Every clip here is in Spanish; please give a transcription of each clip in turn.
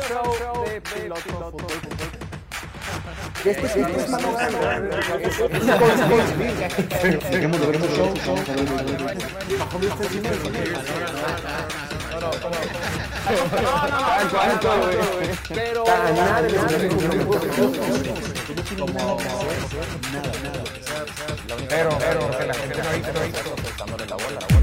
show de Piloto Fútbol. Este este es mano grande. Dejemos de ver ese show. Vamos a ver el Bajo mi Pero Pero, pero, que la gente no oíste, no oíste.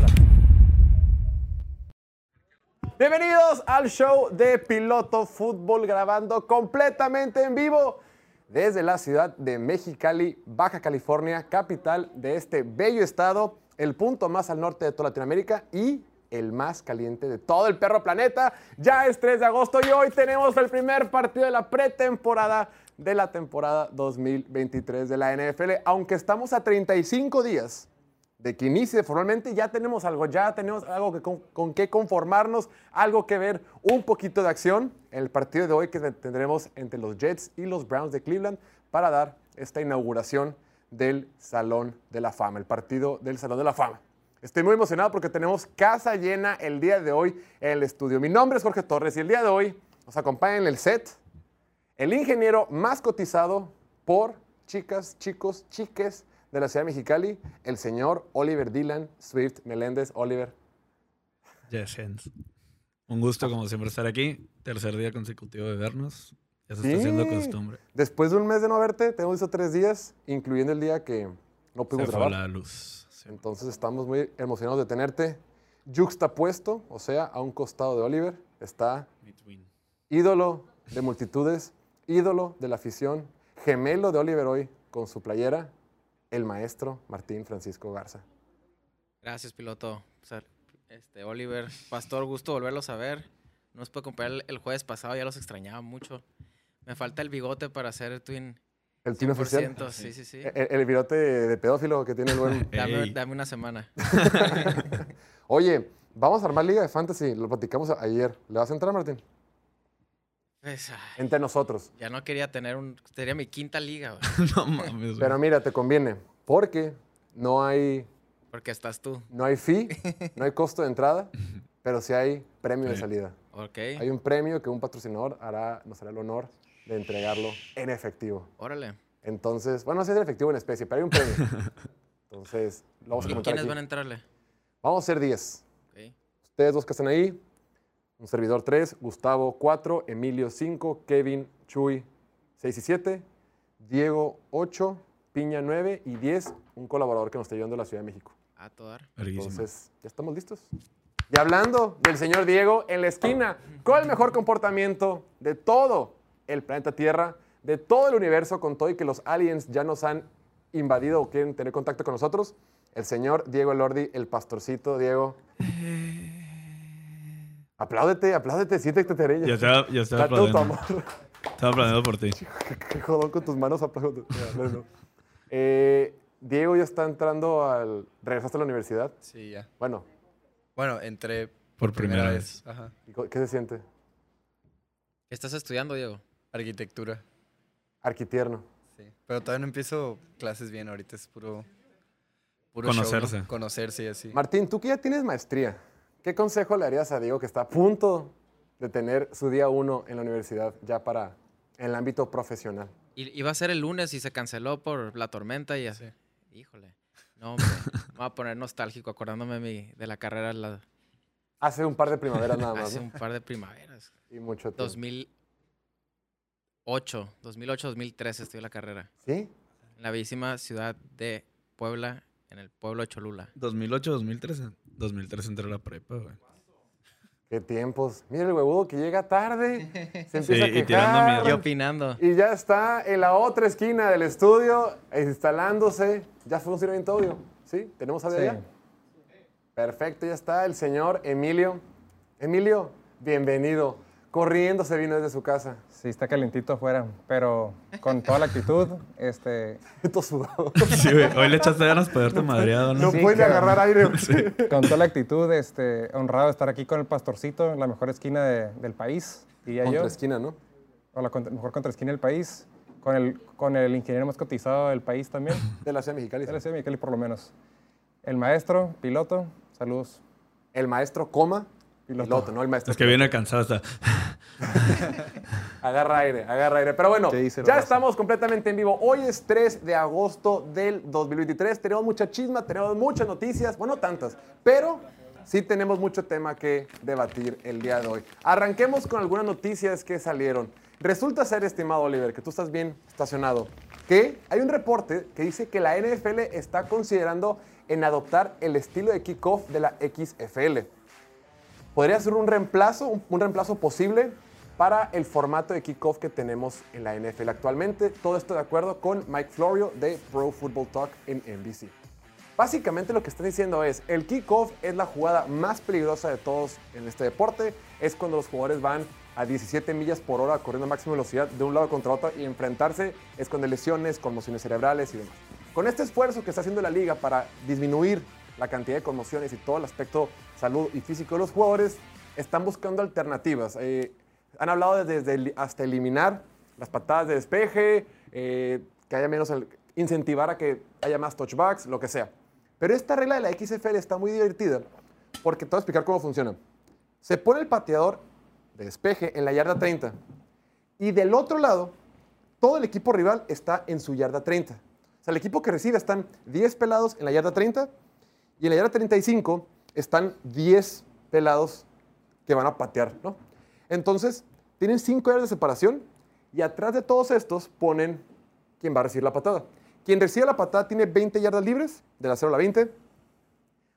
Bienvenidos al show de Piloto Fútbol grabando completamente en vivo desde la ciudad de Mexicali, Baja California, capital de este bello estado, el punto más al norte de toda Latinoamérica y el más caliente de todo el perro planeta. Ya es 3 de agosto y hoy tenemos el primer partido de la pretemporada de la temporada 2023 de la NFL. Aunque estamos a 35 días de que inicie formalmente, ya tenemos algo, ya tenemos algo con, con qué conformarnos, algo que ver, un poquito de acción en el partido de hoy que tendremos entre los Jets y los Browns de Cleveland para dar esta inauguración del Salón de la Fama, el partido del Salón de la Fama. Estoy muy emocionado porque tenemos casa llena el día de hoy en el estudio. Mi nombre es Jorge Torres y el día de hoy nos acompaña en el set el ingeniero más cotizado por chicas, chicos, chiques de la ciudad de Mexicali, el señor Oliver Dylan Swift Meléndez. Oliver, Yes, hands. Un gusto, como siempre, estar aquí. Tercer día consecutivo de vernos. Ya se Sí. está haciendo costumbre. después de un mes de no verte, te hemos visto tres días, incluyendo el día que no Se pudimos fue grabar. la luz. Sí. Entonces estamos muy emocionados de tenerte. Juxtapuesto, o sea, a un costado de Oliver, está Between. ídolo de multitudes, ídolo de la afición, gemelo de Oliver hoy con su playera, el maestro Martín Francisco Garza. Gracias, piloto. Este, Oliver, Pastor, gusto volverlos a ver. No os puedo acompañar el, jueves pasado, ya los extrañaba mucho. Me falta el bigote para hacer el twin El team oficial. 100%. Sí, sí, sí. El, el virote de pedófilo que tiene el buen. Dame, dame una semana. Oye, vamos a armar Liga de Fantasy, lo platicamos ayer. ¿Le vas a entrar, Martín? Pues, ay, Entre nosotros. ya no quería tener un... Sería mi quinta liga, güey, no mames, güey. Pero mira, te conviene, porque no hay, porque estás tú. no hay fee, no hay costo de entrada, pero sí hay premio de salida. Ok. Hay un premio que un patrocinador hará, nos hará el honor de entregarlo en efectivo. Órale. Entonces, bueno, no sé si es efectivo en especie, pero hay un premio. Entonces, lo vamos a comentar ¿Quiénes aquí. van a entrarle? Vamos a ser 10. Ok. Ustedes dos que están ahí, un servidor 3, Gustavo 4, Emilio 5, Kevin, Chuy 6 y 7, Diego 8, Piña 9 y 10, un colaborador que nos está ayudando de la Ciudad de México. A. Verguísima. Entonces, ¿ya estamos listos? Y hablando del señor Diego en la esquina, con el mejor comportamiento de todo el planeta Tierra, de todo el universo, con todo y que los aliens ya nos han invadido o quieren tener contacto con nosotros, el señor Diego Elordi, el pastorcito Diego. Apláudete, apláudete, siéntete, Terella. Ya estaba, ya estaba Da todo tu planeando. amor. Estaba planeando por ti. Qué jodón con tus manos no, no. Eh, Diego ya está entrando al... ¿Regresaste a la universidad? Sí, ya. Bueno, Bueno, entré Por primera vez. Ajá. ¿y co- ¿qué se siente? ¿Qué estás estudiando, Diego? Arquitectura. Arquitierno. Sí. Pero todavía no empiezo clases bien. Ahorita es puro. puro show, ¿no? Conocerse. Conocerse y así. Martín, tú que ya tienes maestría, ¿qué consejo le harías a Diego que está a punto de tener su día uno en la universidad ya para en el ámbito profesional? I- Iba a ser el lunes y se canceló por la tormenta y así. Híjole. No, hombre. Me voy a poner nostálgico acordándome mi- de la carrera la- Hace un par de primaveras nada más, hace ¿no? un par de primaveras. Y mucho tiempo. 2008, 2008-2013 estudié la carrera. ¿Sí? En la bellísima ciudad de Puebla, en el pueblo de Cholula. 2008, 2013. 2013 entré a la prepa, güey. Qué tiempos. Mira el huevudo que llega tarde, se Sí, empieza a y tirando quejar. mierda. Y opinando. Y ya está en la otra esquina del estudio, instalándose. Ya funciona bien todo, audio. ¿Sí? ¿Tenemos audio Sí. ya? Perfecto, ya está el señor Emilio. Emilio, bienvenido. Corriendo se vino desde su casa. Sí, está calentito afuera, pero con toda la actitud, este, Todo sudado. Sí, güey. Hoy le echaste ganas para verte madreado, ¿no? No Sí, puede agarrar aire. con toda la actitud, este, honrado de estar aquí con el pastorcito, en la mejor esquina de- del país, diría Contra yo, esquina, ¿no? o la contra- mejor contraesquina del país, con el, con el ingeniero más cotizado del país también, De la ciudad mexicana. de la ciudad Mexicali por lo menos. El maestro, piloto, saludos. El maestro coma, Piloto. piloto, no el maestro. Es que viene cansado hasta. Agarra aire, agarra aire. Pero bueno, ¿Qué dice ya estamos completamente en vivo. Hoy es 3 de agosto del 2023. Tenemos mucha chisma, tenemos muchas noticias. Bueno, no tantas, pero sí tenemos mucho tema que debatir el día de hoy. Arranquemos con algunas noticias que salieron. Resulta ser, estimado Oliver, que tú estás bien estacionado, que hay un reporte que dice que la NFL está considerando en adoptar el estilo de kickoff de la XFL podría ser un reemplazo, un, reemplazo posible para el formato de kickoff que tenemos en la NFL actualmente. Todo esto de acuerdo con Mike Florio de Pro Football Talk en NBC. Básicamente lo que están diciendo es, el kickoff es la jugada más peligrosa de todos en este deporte. Es cuando los jugadores van a 17 millas por hora corriendo a máxima velocidad de un lado contra otro y enfrentarse es con lesiones, conmociones cerebrales y demás. Con este esfuerzo que está haciendo la liga para disminuir la cantidad de conmociones y todo el aspecto salud y físico de los jugadores, están buscando alternativas. Eh, han hablado desde el- hasta eliminar las patadas de despeje, eh, que haya menos, el- incentivar a que haya más touchbacks, lo que sea. Pero esta regla de la XFL está muy divertida porque te voy a explicar cómo funciona. Se pone el pateador de despeje en la yarda 30 y del otro lado, todo el equipo rival está en su yarda 30. O sea, el equipo que recibe están 10 pelados en la yarda 30 y en la yarda 35 están 10 pelados que van a patear, ¿no? Entonces, tienen 5 yardas de separación y atrás de todos estos ponen quién va a recibir la patada. Quien recibe la patada tiene 20 yardas libres, de la 0 a la 20.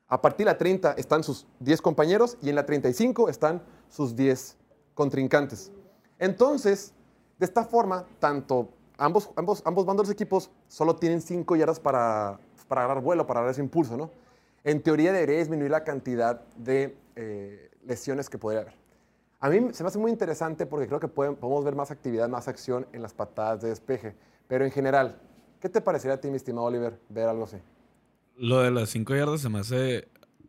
A partir de la 30 están sus 10 compañeros y en la 35 están sus 10 contrincantes. Entonces, de esta forma, tanto ambos, ambos, ambos bandos de equipos solo tienen 5 yardas para, para agarrar vuelo, para dar ese impulso, ¿no? En teoría debería disminuir la cantidad de eh, lesiones que podría haber. A mí se me hace muy interesante porque creo que pueden- podemos ver más actividad, más acción en las patadas de despeje. Pero en general, ¿qué te parecería a ti, mi estimado Oliver, ver algo así? Lo de las 5 yardas se me hace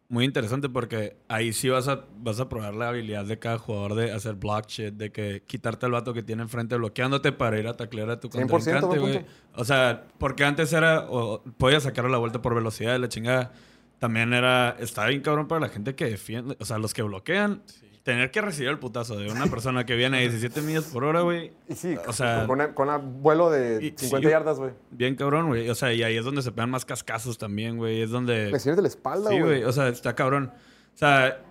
muy interesante porque ahí sí vas a, vas a probar la habilidad de cada jugador de hacer block shit, de que quitarte el vato que tiene enfrente bloqueándote para ir a taclear a tu 100%, contrincante, güey. O sea, porque antes era, o, podías sacarle la vuelta por velocidad de la chingada. También era, está bien cabrón para la gente que defiende, o sea, los que bloquean. Tener que recibir el putazo de una persona que viene a 17 millas por hora, güey. Y sí, O sea, con, un vuelo de y- 50 sí, yardas, güey. Bien cabrón, güey. O sea, y ahí es donde se pegan más cascazos también, güey. Es donde... Lesiones de la espalda, Sí, güey. güey. O sea, está cabrón. O sea,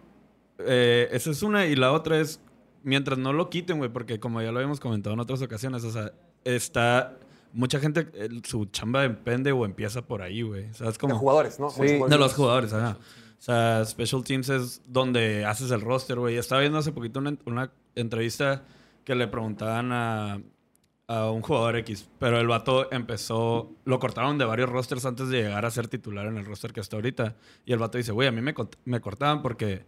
eh, esa es una. Y la otra es, mientras no lo quiten, güey, porque como ya lo habíamos comentado en otras ocasiones, o sea, está. Mucha gente, el- su chamba depende o empieza por ahí, güey. O sea, es de como. jugadores, ¿no? Sí. De los jugadores, ajá. O sea, Special Teams es donde haces el roster, güey. Estaba viendo hace poquito una, una entrevista que le preguntaban a, a un jugador X, pero el vato empezó, lo cortaron de varios rosters antes de llegar a ser titular en el roster que está ahorita. Y el vato dice, güey, a mí me, me cortaban porque,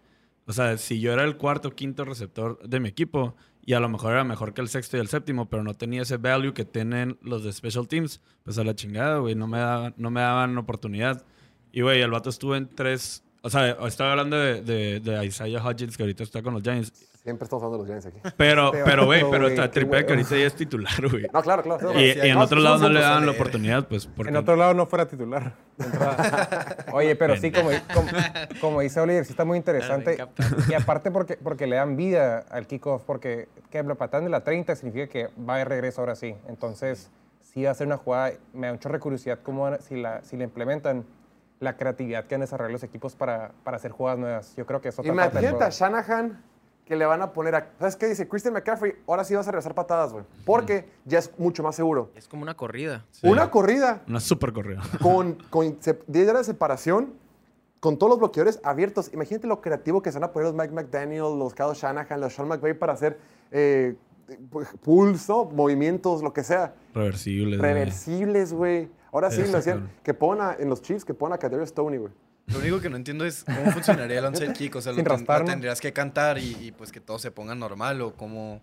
o sea, si yo era el cuarto o quinto receptor de mi equipo, y a lo mejor era mejor que el sexto y el séptimo, pero no tenía ese value que tienen los de Special Teams, pues a la chingada, güey, no me daban, no me daban oportunidad. Y, güey, el vato estuvo en tres... O sea, estaba hablando de, Isaiah Hodgins, que ahorita está con los Giants. Siempre estamos hablando de los Giants aquí. Pero, pero, güey, pero está tripea que ahorita ya es titular, güey. No, claro, claro. Y, en no, otro lado no le daban la oportunidad, pues, porque... En otro lado no fuera titular. Oye, pero sí, como, como, como dice Oliver, sí está muy interesante. Y aparte porque, porque le dan vida al kickoff, porque que lo patan de la 30 significa que va de regreso ahora sí. Entonces, sí va a ser una jugada, me da mucha curiosidad cómo si la, si la implementan, la creatividad que han desarrollado los equipos para, para hacer jugadas nuevas. Yo creo que es otra parte del Imagínate a. Shanahan que le van a poner a... ¿Sabes qué dice? Christian McCaffrey, ahora sí vas a regresar patadas, güey. Porque ya es mucho más seguro. Es como una corrida. Sí. Una corrida Una super corrida. con, con se- 10 yardas de separación, con todos los bloqueadores abiertos. Imagínate lo creativo que se van a poner los Mike McDaniel, los Kyle Shanahan, los Sean McVay para hacer eh, pues, pulso, movimientos, lo que sea. Reversibles. güey. Reversibles, güey. Ahora sí, lo hacían. Que pongan a- en los Chiefs, que pongan a Kadarius Stoney, güey. Lo único que no entiendo es cómo funcionaría el onside kick. O sea, Sin lo, ten- tendrías que cantar y, y, pues que todo se ponga normal o cómo,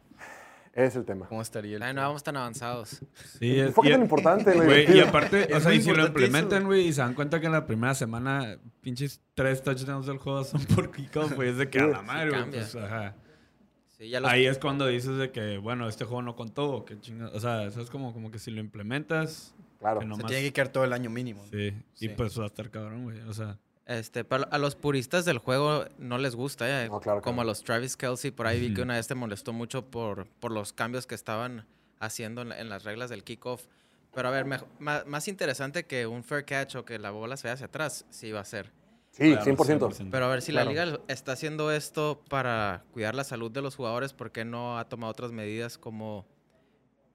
es el tema. cómo estaría el... Ay, no vamos tan avanzados. Sí, es, y, tan importante, güey. y aparte, o sea, y si lo implementan, güey, y se dan cuenta que en la primera semana, pinches tres touchdowns del juego son por kickoff, güey, es de que a la madre, güey, pues, ajá. Sí, ya los- Ahí es cuando dices de que, bueno, este juego no contó, o qué chinga- O sea, eso es como, como que si lo implementas, Claro. que Se nomás... tiene que quedar todo el año mínimo. Sí, y Sí. pues va a estar cabrón, güey, o sea... Este, pero a los puristas del juego no les gusta, ¿eh? No, claro que Como no. a los Travis Kelsey, por ahí vi que una vez te molestó mucho por, por los cambios que estaban haciendo en, la- en las reglas del kickoff. Pero a ver, más, interesante que un fair catch o que la bola se vaya hacia atrás, sí va a ser. Sí, Claro, 100%. 100%. Pero a ver, si Claro. la liga está haciendo esto para cuidar la salud de los jugadores, ¿por qué no ha tomado otras medidas como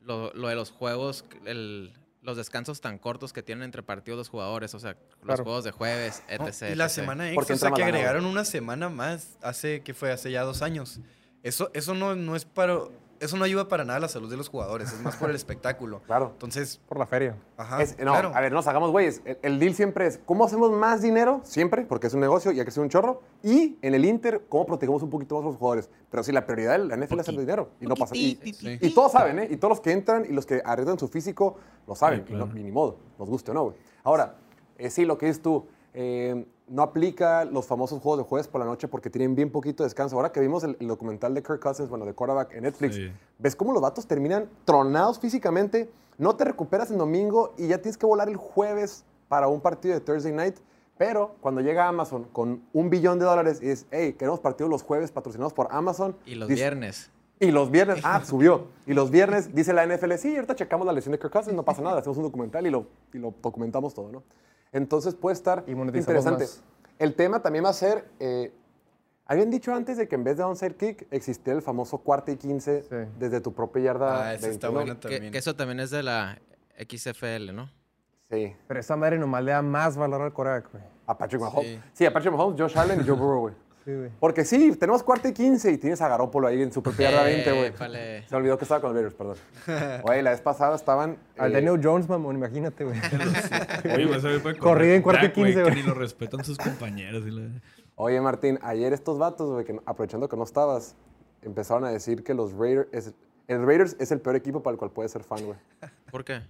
lo, lo de los juegos, el- los descansos tan cortos que tienen entre partidos los jugadores? O sea, los Claro. juegos de jueves, No, etc. y la etc. semana Porque extra, o sea, que agregaron una semana más hace, que fue? Hace ya dos años. Eso, eso no, no es para... Eso no ayuda para nada a la salud de los jugadores, es más por el espectáculo. Claro. Entonces, Por la feria. ajá, Es- no, claro. a ver, no nos hagamos güeyes. El, el deal siempre es, ¿cómo hacemos más dinero? Siempre, porque es un negocio y hay que ser un chorro. Y en el Inter, ¿cómo protegemos un poquito más a los jugadores? Pero si la prioridad de la NFL es el dinero. Y no pasa. Y, Sí. y todos saben, ¿eh? Y todos los que entran y los que arriesgan su físico lo saben. Sí, y, no- y ni modo, nos guste o no, güey. Ahora, eh, sí, lo que dices tú, eh, no aplica los famosos juegos de jueves por la noche porque tienen bien poquito descanso. Ahora que vimos el, el documental de Kirk Cousins, bueno, de quarterback en Netflix, Sí. ves cómo los vatos terminan tronados físicamente, no te recuperas en domingo y ya tienes que volar el jueves para un partido de Thursday night. Pero cuando llega Amazon con un billón de dólares y dices, hey, queremos partidos los jueves patrocinados por Amazon. Y los dice- viernes. y los viernes, ah, subió. Y los viernes dice la NFL, sí, ahorita checamos la lesión de Kirk Cousins, no pasa nada, hacemos un documental y lo, y lo documentamos todo, ¿no? Entonces puede estar Y interesante. más. El tema también va a ser, eh, habían dicho antes de que en vez de onside kick existiera el famoso cuarto y 15 Sí. desde tu propia yarda. Ah, esa está 21. buena Que, también. que eso también es de la XFL, ¿no? Sí, Pero esa madre nomás le da más valor al coreback, güey. a Patrick Mahomes. Sí. Sí. a Patrick Mahomes, Josh Allen y Joe Burrow, güey. Sí, güey. Porque sí, tenemos cuarto y 15 y tienes a Garoppolo ahí en su propia yarda 20, güey. Épale. Se olvidó que estaba con los Raiders, perdón. Oye, la vez pasada estaban... Al eh, Daniel Jones, mamón, imagínate, güey. Oye, güey, güey puede Corrida en cuarto y track, güey, 15, que güey. Ni lo respetan sus compañeros. y la- Oye, Martín, ayer estos vatos, güey, que aprovechando que no estabas, empezaron a decir que los Raiders, es- el Raiders es el peor equipo para el cual puedes ser fan, güey. ¿Por qué?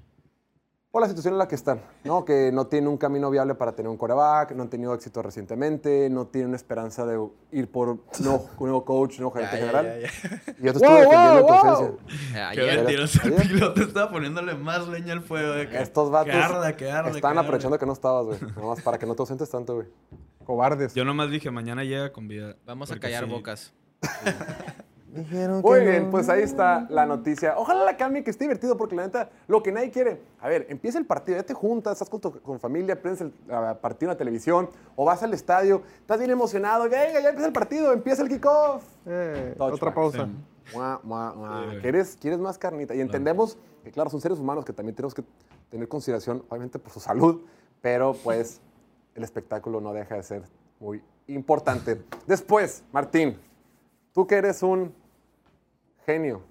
Por la situación en la que están, ¿no? Que no tienen un camino viable para tener un coreback, no han tenido éxito recientemente, no tienen una esperanza de ir por un nuevo, un nuevo coach, un nuevo gerente ya, general. ya, ya. Y yo te estuve defendiendo en tu wow, ausencia. Eh, Qué ayer, mentiroso. El ayer. piloto estaba poniéndole más leña al fuego. De que, Estos vatos Que arda, que arda, están que aprovechando que no estabas, güey. Nada más para que no te ausentes tanto, güey. Cobardes. Yo nomás dije, mañana llega con vida. vamos a callar sí. bocas. Dijeron que Muy no. bien, pues ahí está la noticia. Ojalá la cambie, que esté divertido, porque la neta, lo que nadie quiere. A ver, empieza el partido, ya te juntas, estás con tu con familia, prendes el partido en la televisión, o vas al estadio, estás bien emocionado, venga, ya empieza el partido, empieza el kickoff. Eh, otra pausa. Sí. Mua, mua, mua. Sí, güey. ¿Quieres, quieres más carnita? Y entendemos que, claro, son seres humanos que también tenemos que tener consideración, obviamente, por su salud, pero pues el espectáculo no deja de ser muy importante. Después, Martín, tú que eres un genio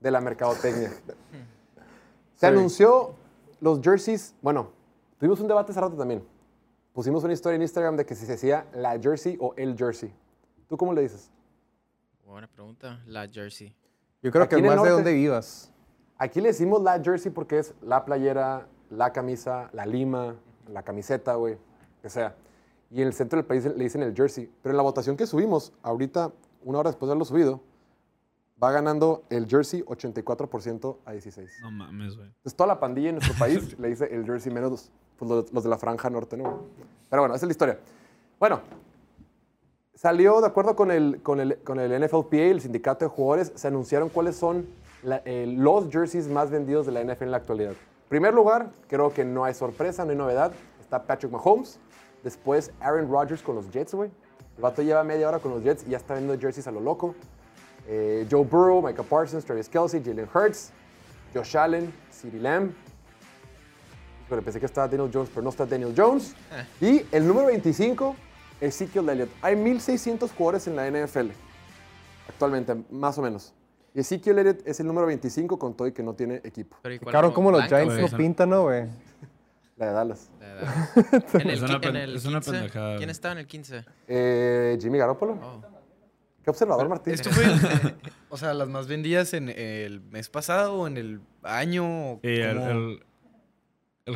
de la mercadotecnia. Se Sí. anunció los jerseys, bueno, tuvimos un debate hace rato también. Pusimos una historia en Instagram de que si se decía la jersey o el jersey. ¿Tú cómo le dices? Buena pregunta. La jersey. Yo creo Aquí que más de norte- dónde vivas. Aquí le decimos la jersey porque es la playera, la camisa, la lima, la camiseta, güey, que sea. Y en el centro del país le dicen el jersey. Pero en la votación que subimos, ahorita, una hora después de haberlo subido, va ganando el jersey 84% a 16. No mames, güey. Entonces toda la pandilla en nuestro país le dice el jersey menos pues, los, los de la franja norte, ¿no? Pero bueno, esa es la historia. Bueno, salió de acuerdo con el, con el, con el NFLPA, el sindicato de jugadores, se anunciaron cuáles son la- eh, los jerseys más vendidos de la NFL en la actualidad. primer lugar, creo que no hay sorpresa, no hay novedad, está Patrick Mahomes. Después Aaron Rodgers con los Jets, güey. El vato lleva media hora con los Jets y ya está vendiendo jerseys a lo loco. Eh, Joe Burrow, Micah Parsons, Travis Kelsey, Jalen Hurts, Josh Allen, CeeDee Lamb. Pero pensé que estaba Daniel Jones, pero no está Daniel Jones. Y el número 25, Ezekiel Elliott. Hay 1.600 jugadores en la NFL actualmente, más o menos. Y Ezekiel Elliott es el número 25 con todo y que no tiene equipo. Pero ¿y cuál Claro, no? como los Giants eso- pintan, ¿no, güey? La de Dallas. la. En el, Es una en el es una 15, pendejada, ¿Quién estaba en el 15? Eh, Jimmy Garoppolo. Oh. Qué observador, Martín. Esto fue, o sea, las más vendidas en el mes pasado o en el año. Y el,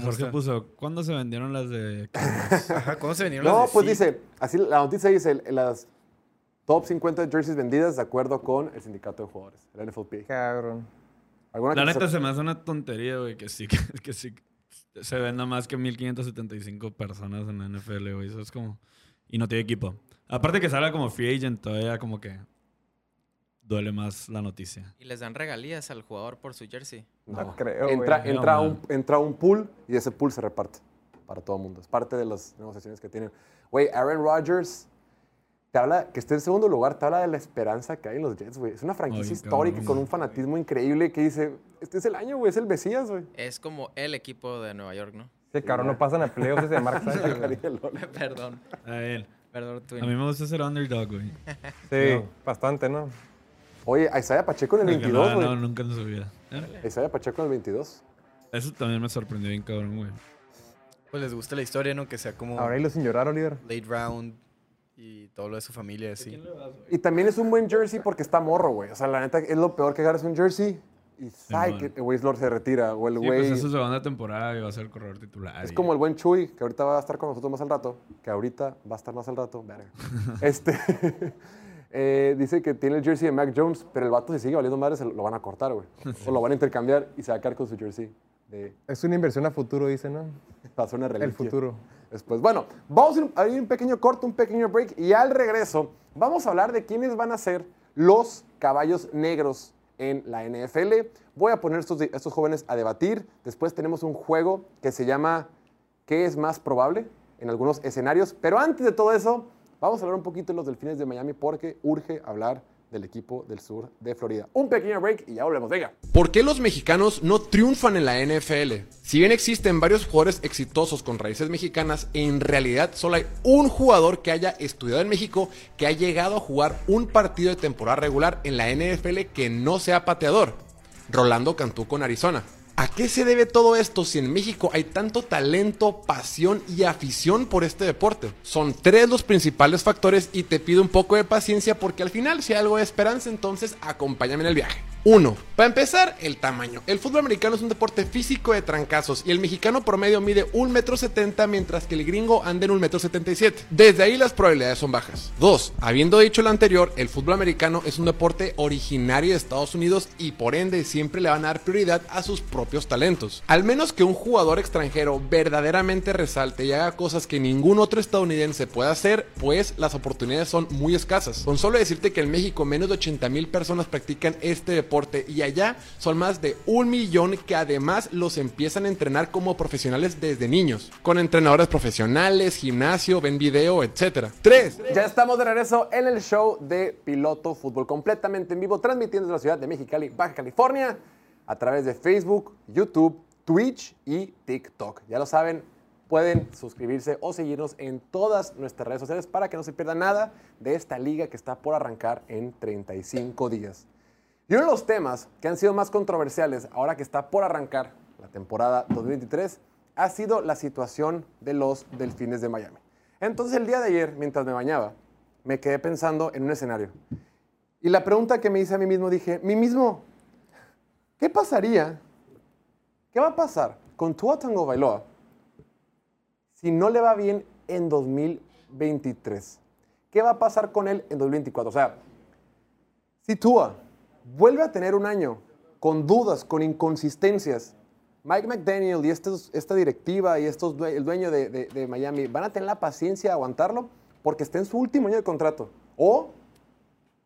Jorge puso, ¿cuándo se vendieron las de... Ajá, ¿Cuándo se vinieron No, las de pues sí? dice, así la noticia dice las top 50 jerseys vendidas de acuerdo con el sindicato de jugadores, el NFLPA. Cabrón. ¿Alguna La neta se- se me hace una tontería, güey, que sí, que, que sí. se venda más que 1575 personas en la NFL, güey. Eso es como. Y no tiene equipo. Aparte que salga como free agent, todavía como que. Duele más la noticia. Y les dan regalías al jugador por su jersey. No creo, entra, güey. entra, No, un, entra un pool y ese pool se reparte para todo el mundo. Es parte de las negociaciones que tienen. Güey, Aaron Rodgers te habla, que esté en segundo lugar, te habla de la esperanza que hay en los Jets, güey. Es una franquicia Ay, histórica cabrón. con un fanatismo increíble que dice, este es el año, güey, es el Mesías, güey. Es como el equipo de Nueva York, ¿no? Ese cabrón no pasan a playoffs desde Mark Sánchez. Perdón. A él. Perdón, Twin. A mí me gusta ser underdog, güey. Sí, bastante, ¿no? Oye, Isaiah Pacheco en el Porque 22, no, güey. no, nunca en su vida. ¿Eh? Isaiah Pacheco en el 22. Eso también me sorprendió bien, cabrón, güey. Pues les gusta la historia, ¿no? Que sea como Ahora hilo sin llorar, Oliver. late round y todo lo de su familia, así. Y también es un buen jersey porque está morro, güey. O sea, la neta, es lo peor que agarres un jersey y ay, que el güey se retira. O el Sí, güey... pues es su segunda temporada y va a ser corredor titular. Es y- como el buen Chuy, que ahorita va a estar con nosotros más al rato. Que ahorita va a estar más al rato. Verga. este, eh, dice que tiene el jersey de Mac Jones, pero el vato si sigue valiendo madre se lo, van a cortar, güey. O lo van a intercambiar y se va a quedar con su jersey. De, Es una inversión a futuro, dice, ¿no? va a ser una reliquia. El futuro. Después, bueno, vamos a ir a ir un pequeño corto, un pequeño break y al regreso vamos a hablar de quiénes van a ser los caballos negros en la NFL. Voy a poner estos, estos jóvenes a debatir. Después tenemos un juego que se llama ¿Qué es más probable? en algunos escenarios. Pero antes de todo eso, vamos a hablar un poquito de los delfines de Miami porque urge hablar del equipo del sur de Florida. Un pequeño break y ya volvemos. Venga. ¿Por qué los mexicanos no triunfan en la NFL? Si bien existen varios jugadores exitosos con raíces mexicanas, en realidad solo hay un jugador que haya estudiado en México que ha llegado a jugar un partido de temporada regular en la NFL que no sea pateador. Rolando Cantú con Arizona. ¿A qué se debe todo esto si en México hay tanto talento, pasión y afición por este deporte? Son tres los principales factores y te pido un poco de paciencia porque al final si hay algo de esperanza entonces acompáñame en el viaje. 1. Para empezar, el tamaño. El fútbol americano es un deporte físico de trancazos y el mexicano promedio mide 1,70 m mientras que el gringo anda en 1,77 m. Desde ahí las probabilidades son bajas. 2. Habiendo dicho lo anterior, el fútbol americano es un deporte originario de Estados Unidos y por ende siempre le van a dar prioridad a sus propios talentos. Al menos que un jugador extranjero verdaderamente resalte y haga cosas que ningún otro estadounidense pueda hacer, pues las oportunidades son muy escasas. Con solo decirte que en México menos de 80 mil personas practican este deporte y allá son más de un millón que además los empiezan a entrenar como profesionales desde niños, con entrenadores profesionales, gimnasio, ven video, etc. 3. Ya estamos de regreso en el show de Piloto Fútbol, completamente en vivo, transmitiendo desde la ciudad de Mexicali, Baja California, a través de Facebook, YouTube, Twitch y TikTok. Ya lo saben, pueden suscribirse o seguirnos en todas nuestras redes sociales para que no se pierda nada de esta liga que está por arrancar en 35 días. Y uno de los temas que han sido más controversiales ahora que está por arrancar la temporada 2023 ha sido la situación de los delfines de Miami. Entonces el día de ayer, mientras me bañaba, me quedé pensando en un escenario. Y la pregunta que me hice a mí mismo, dije, mí mismo, ¿qué pasaría? ¿Qué va a pasar con Tua Tango Bailoa si no le va bien en 2023? ¿Qué va a pasar con él en 2024? O sea, si Tua vuelve a tener un año con dudas, con inconsistencias, Mike McDaniel y estos- esta directiva y estos, el dueño de Miami van a tener la paciencia de aguantarlo porque está en su último año de contrato. O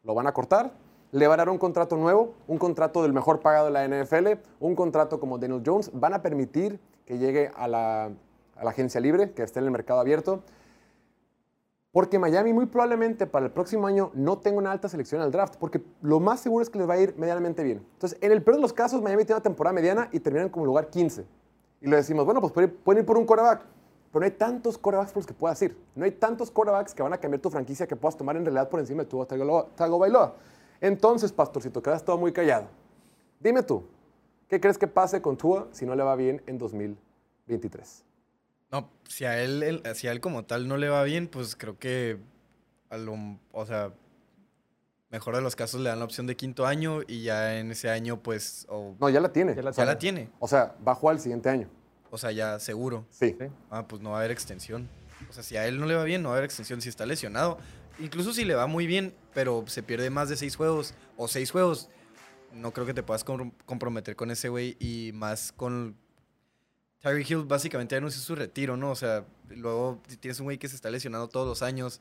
lo van a cortar, le van a dar un contrato nuevo, un contrato del mejor pagado de la NFL, un contrato como Daniel Jones, van a permitir que llegue a la, agencia libre, que esté en el mercado abierto. Porque Miami muy probablemente para el próximo año no tenga una alta selección al draft, porque lo más seguro es que les va a ir medianamente bien. Entonces, en el peor de los casos, Miami tiene una temporada mediana y terminan como lugar 15. Y le decimos, bueno, pues pueden ir, por un quarterback, pero no hay tantos quarterbacks por los que puedas ir. No hay tantos quarterbacks que van a cambiar tu franquicia que puedas tomar en realidad por encima de tu Tago Tago Bailoa. Entonces, Pastorcito, quedas todo muy callado. Dime tú, ¿qué crees que pase con Tua si no le va bien en 2023? No, si a él, él- si a él como tal no le va bien, pues creo que a lo, o sea, mejor de los casos le dan la opción de quinto año y ya en ese año, pues, No, ya la tiene. Ya la ya la tiene. O sea, va a jugar el siguiente año. O sea, ya seguro. Sí. Ah, pues no va a haber extensión. O sea, si a él no le va bien, no va a haber extensión. Si está lesionado, incluso si le va muy bien, pero se pierde más de seis juegos o seis juegos, no creo que te puedas com- comprometer con ese güey y más con, Tyreek Hill básicamente anunció su retiro, ¿no? O sea, luego tienes un güey que se está lesionando todos los años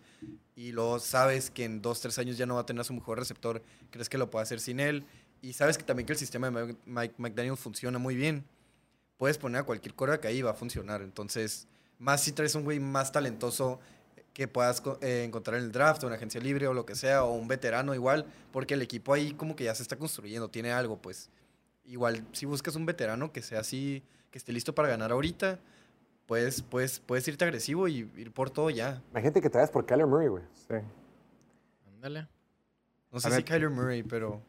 y luego sabes que en dos, tres años ya no va a tener a su mejor receptor, crees que lo puede hacer sin él y sabes que también que el sistema de Mike- McDaniel funciona muy bien. Puedes poner a cualquier que ahí va a funcionar. Entonces, más si traes un güey más talentoso que puedas eh, encontrar en el draft o en agencia libre o lo que sea, o un veterano igual, porque el equipo ahí como que ya se está construyendo, tiene algo, pues. Igual, si buscas un veterano que sea así, que esté listo para ganar ahorita, puedes, puedes, puedes irte agresivo y ir por todo ya. Imagínate que te vayas por Kyler Murray, güey. Sí. Ándale. No sé A si ver. Kyler Murray, pero...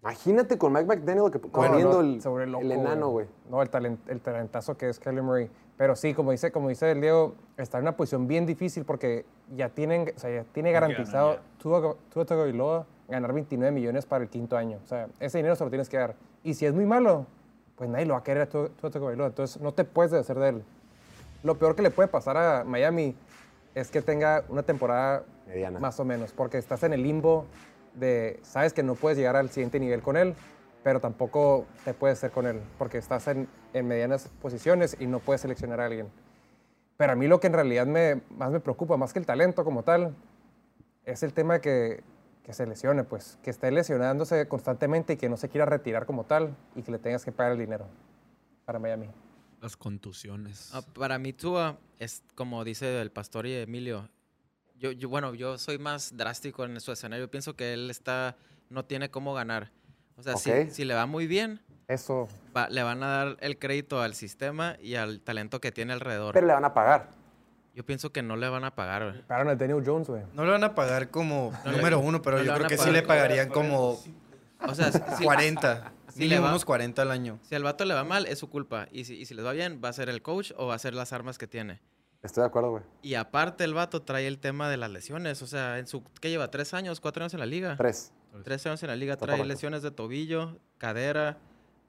Imagínate con Mike McDaniel que, No, corriendo no, el, el enano, güey. No, el, talent- el talentazo que es Kyler Murray. Pero sí, como dice, como dice el Diego, está en una posición bien difícil porque ya tienen, o sea, ya tiene garantizado ganan Tua Tua Tagovailoa ganar 29 millones para el quinto año. O sea, ese dinero se lo tienes que dar. Y si es muy malo, pues nadie lo va a querer a Tua Tua Tagovailoa. Entonces no te puedes deshacer de él. Lo peor que le puede pasar a Miami es que tenga una temporada Mediana. más o menos, porque estás en el limbo de, sabes que no puedes llegar al siguiente nivel con él, pero tampoco te puedes ser con él, porque estás en, en medianas posiciones y no puedes seleccionar a alguien. Pero a mí lo que en realidad me, más me preocupa, más que el talento como tal, es el tema de que, que se lesione, pues, que esté lesionándose constantemente y que no se quiera retirar como tal y que le tengas que pagar el dinero para Miami. Las contusiones. Ah, para mí, Tua es como dice el pastor y Emilio. Yo, yo, bueno, yo soy más drástico en su escenario. Yo pienso que él está, no tiene cómo ganar. O sea, si- si, le va muy bien, Eso, va- le van a dar el crédito al sistema y al talento que tiene alrededor. Pero le van a pagar. yo pienso que no le van a pagar. güey. pagaron a Daniel Jones, güey. No le van a pagar como No número uno, pero no yo creo que sí le pagarían como O sea, si, si- 40. si le va- unos 40 al año. si al vato le va mal, es su culpa. Y si, y si les va bien, va a ser el coach o va a ser las armas que tiene. Estoy de acuerdo, güey. Y aparte, el vato trae el tema de las lesiones. O sea, en su, ¿qué lleva? ¿Tres años? ¿Cuatro años en la liga? Tres. Tres años en la liga Está trae correcto. lesiones de tobillo, cadera,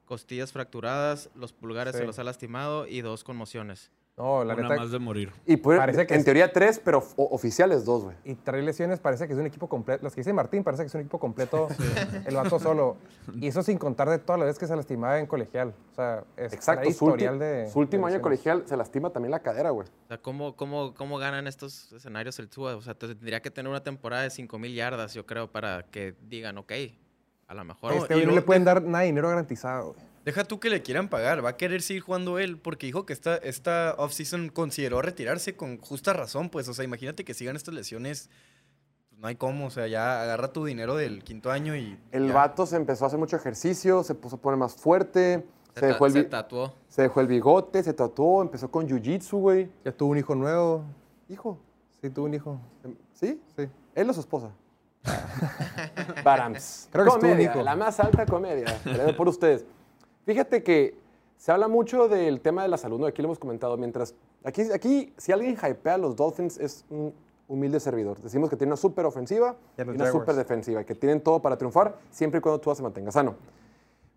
costillas fracturadas, los pulgares Sí. se los ha lastimado y dos conmociones. No, la Una neta, más de morir. Y puede- Parece que en es- teoría tres, pero oficiales dos, güey. Y trae lesiones, parece que es un equipo completo. Las que dice Martín, parece que es un equipo completo. El vato solo. Y eso sin contar de todas las veces que se lastimaba en colegial. O sea, es Exacto. Su, historial de. su último de año colegial se lastima también la cadera, güey. O sea, ¿cómo, cómo, cómo ganan estos escenarios el Tua? O sea, tendría que tener una temporada de 5.000 yardas, yo creo, para que digan, ok, a lo mejor... Este y güey no le pueden dar nada de dinero garantizado. güey. Deja tú que le quieran pagar, va a querer seguir jugando él porque dijo que esta, esta offseason consideró retirarse con justa razón, pues, o sea, imagínate que sigan estas lesiones, pues, no hay cómo, o sea, ya agarra tu dinero del quinto año y... El ya. vato se empezó a hacer mucho ejercicio, se puso a poner más fuerte, se, dejó, el, se tatuó. se dejó el bigote, se tatuó, empezó con jiu-jitsu, güey. Ya tuvo un hijo nuevo. Hijo, Sí, tuvo un hijo. ¿sí? Sí. ¿Él o su esposa? Barams. Creo que comedia, la más alta comedia, por ustedes. Fíjate que se habla mucho del tema de la salud, ¿no? Aquí lo hemos comentado, mientras... Aquí, aquí si alguien hypea a los Dolphins, es un humilde servidor. Decimos que tiene una súper ofensiva Y y una Jaguars. súper defensiva, que tienen todo para triunfar, siempre y cuando tú se mantenga sano.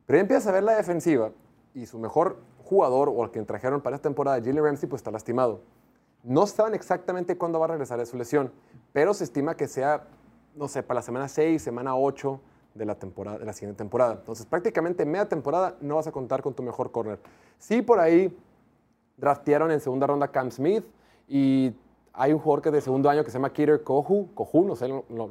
Pero ya empiezas a ver la defensiva y su mejor jugador, o el que trajeron para esta temporada, Jalen Ramsey, pues está lastimado. No saben exactamente cuándo va a regresar de su lesión, pero se estima que sea, no sé, para la semana 6, semana 8 de la, temporada, de la siguiente temporada. Entonces, prácticamente media temporada no vas a contar con tu mejor corner. Sí, por ahí draftearon en segunda ronda Cam Smith y hay un jugador que de segundo año que se llama Kiter Kohu, Kohu, no sé, no,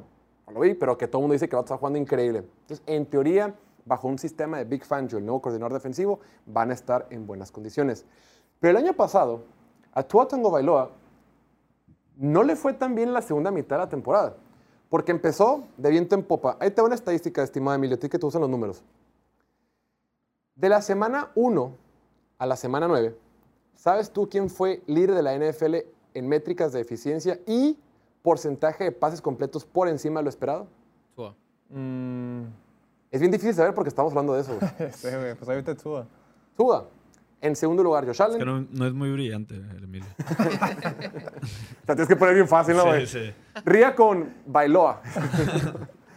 lo vi, pero que todo el mundo dice que va a estar jugando increíble. Entonces, en teoría, bajo un sistema de Big Fangio, el nuevo coordinador defensivo, van a estar en buenas condiciones. Pero el año pasado, a Tua Tagovailoa no le fue tan bien en la segunda mitad de la temporada, porque empezó de viento en popa. Ahí te va una estadística, estimado Emilio, que te usan los números. De la semana 1 a la semana 9, ¿sabes tú quién fue líder de la NFL en métricas de eficiencia y porcentaje de pases completos por encima de lo esperado? Tua. Mm, Es bien difícil saber porque estamos hablando de eso. sí, pues ahorita Tua. Suba. En segundo lugar, Josh Allen. Es que no, no es muy brillante el Emilio. Te tienes que poner bien fácil, ¿no, güey? Sí, sí. Ría con Bailoa.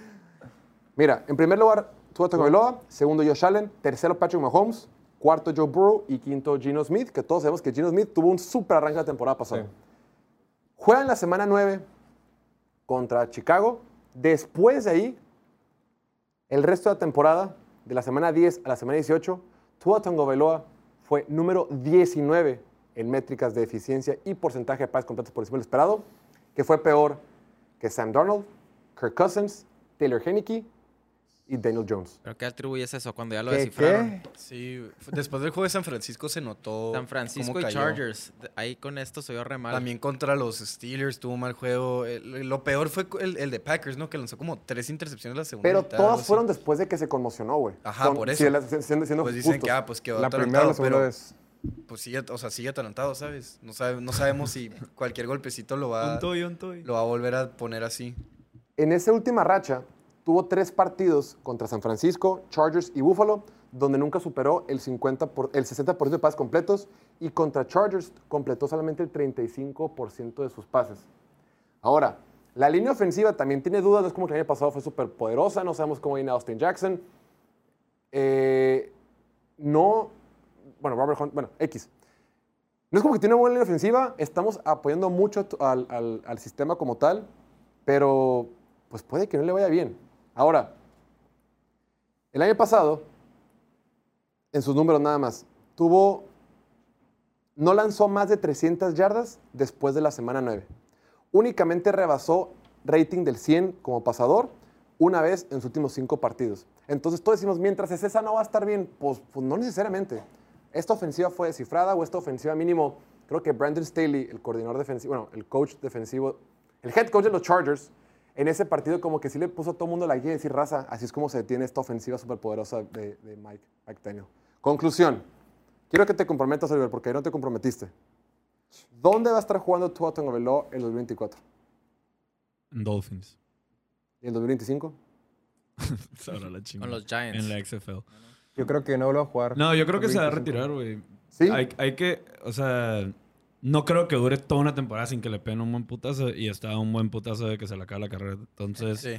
Mira, en primer lugar, Tua Tagovailoa. Segundo, Josh Allen. Tercero, Patrick Mahomes. Cuarto, Joe Burrow. Y quinto, Gino Smith, que todos sabemos que Gino Smith tuvo un súper arranque la temporada pasada. Sí. Juega en la semana 9 contra Chicago. Después de ahí, el resto de la temporada, de la semana 10 a la semana 18, Tua Tagovailoa fue número 19 en métricas de eficiencia y porcentaje de pases completos por encima del esperado, que fue peor que Sam Darnold, Kirk Cousins, Taylor Heineke y Daniel Jones. ¿Pero qué atribuyes eso cuando ya lo ¿Qué, descifraron? qué? Sí, después del juego de San Francisco se notó. San Francisco cómo y cayó. Chargers. Ahí con esto se vio re mal. También contra los Steelers tuvo un mal juego. El- lo peor fue el, el de Packers, ¿no? Que lanzó como tres intercepciones la segunda Pero mitad, todas así. fueron después de que se conmocionó, güey. Ajá, Son- por si eso. la- siendo, siendo Pues dicen justos. que, ah, pues quedó La primera la segunda pero vez. pues sigue, o sea, sigue atalantado, ¿sabes? No, sabe, no sabemos si cualquier golpecito lo va, Un toy, un toy. lo va a volver a poner así. En esa última racha, tuvo tres partidos contra San Francisco, Chargers y Buffalo, donde nunca superó el, 50 por- el 60% de pases completos y contra Chargers completó solamente el 35% de sus pases. Ahora, la línea ofensiva también tiene dudas, no es como que el año pasado fue súper poderosa, no sabemos cómo viene Austin Jackson. Eh, no, bueno, Robert Hunt, bueno, X. No es como que tiene una buena línea ofensiva, estamos apoyando mucho al, al- al sistema como tal, pero pues puede que no le vaya bien. Ahora, el año pasado, en sus números nada más, tuvo, no lanzó más de 300 yardas después de la semana 9. Únicamente rebasó rating del 100 como pasador una vez en sus últimos cinco partidos. Entonces todos decimos, mientras es esa no va a estar bien, pues, pues no necesariamente. Esta ofensiva fue descifrada o esta ofensiva mínimo, creo que Brandon Staley, el coordinador defensivo, bueno, el coach defensivo, el head coach de los Chargers, en ese partido como que sí le puso a todo el mundo la guía y decir, raza, así es como se detiene esta ofensiva superpoderosa de, de Mike, Mike Daniel. Conclusión. Quiero que te comprometas, Oliver, porque ahí no te comprometiste. ¿Dónde va a estar jugando Tua Tagovailoa en el 2024? Dolphins. ¿Y el 2025? Sabrá la chingada. Con los Giants. En la XFL. Yo creo que no lo va a jugar. No, yo creo que se va a 25. retirar, güey. ¿Sí? Hay, hay que, o sea, no creo que dure toda una temporada sin que le peguen un buen putazo y está un buen putazo de que se le acabe la carrera. Entonces, Sí.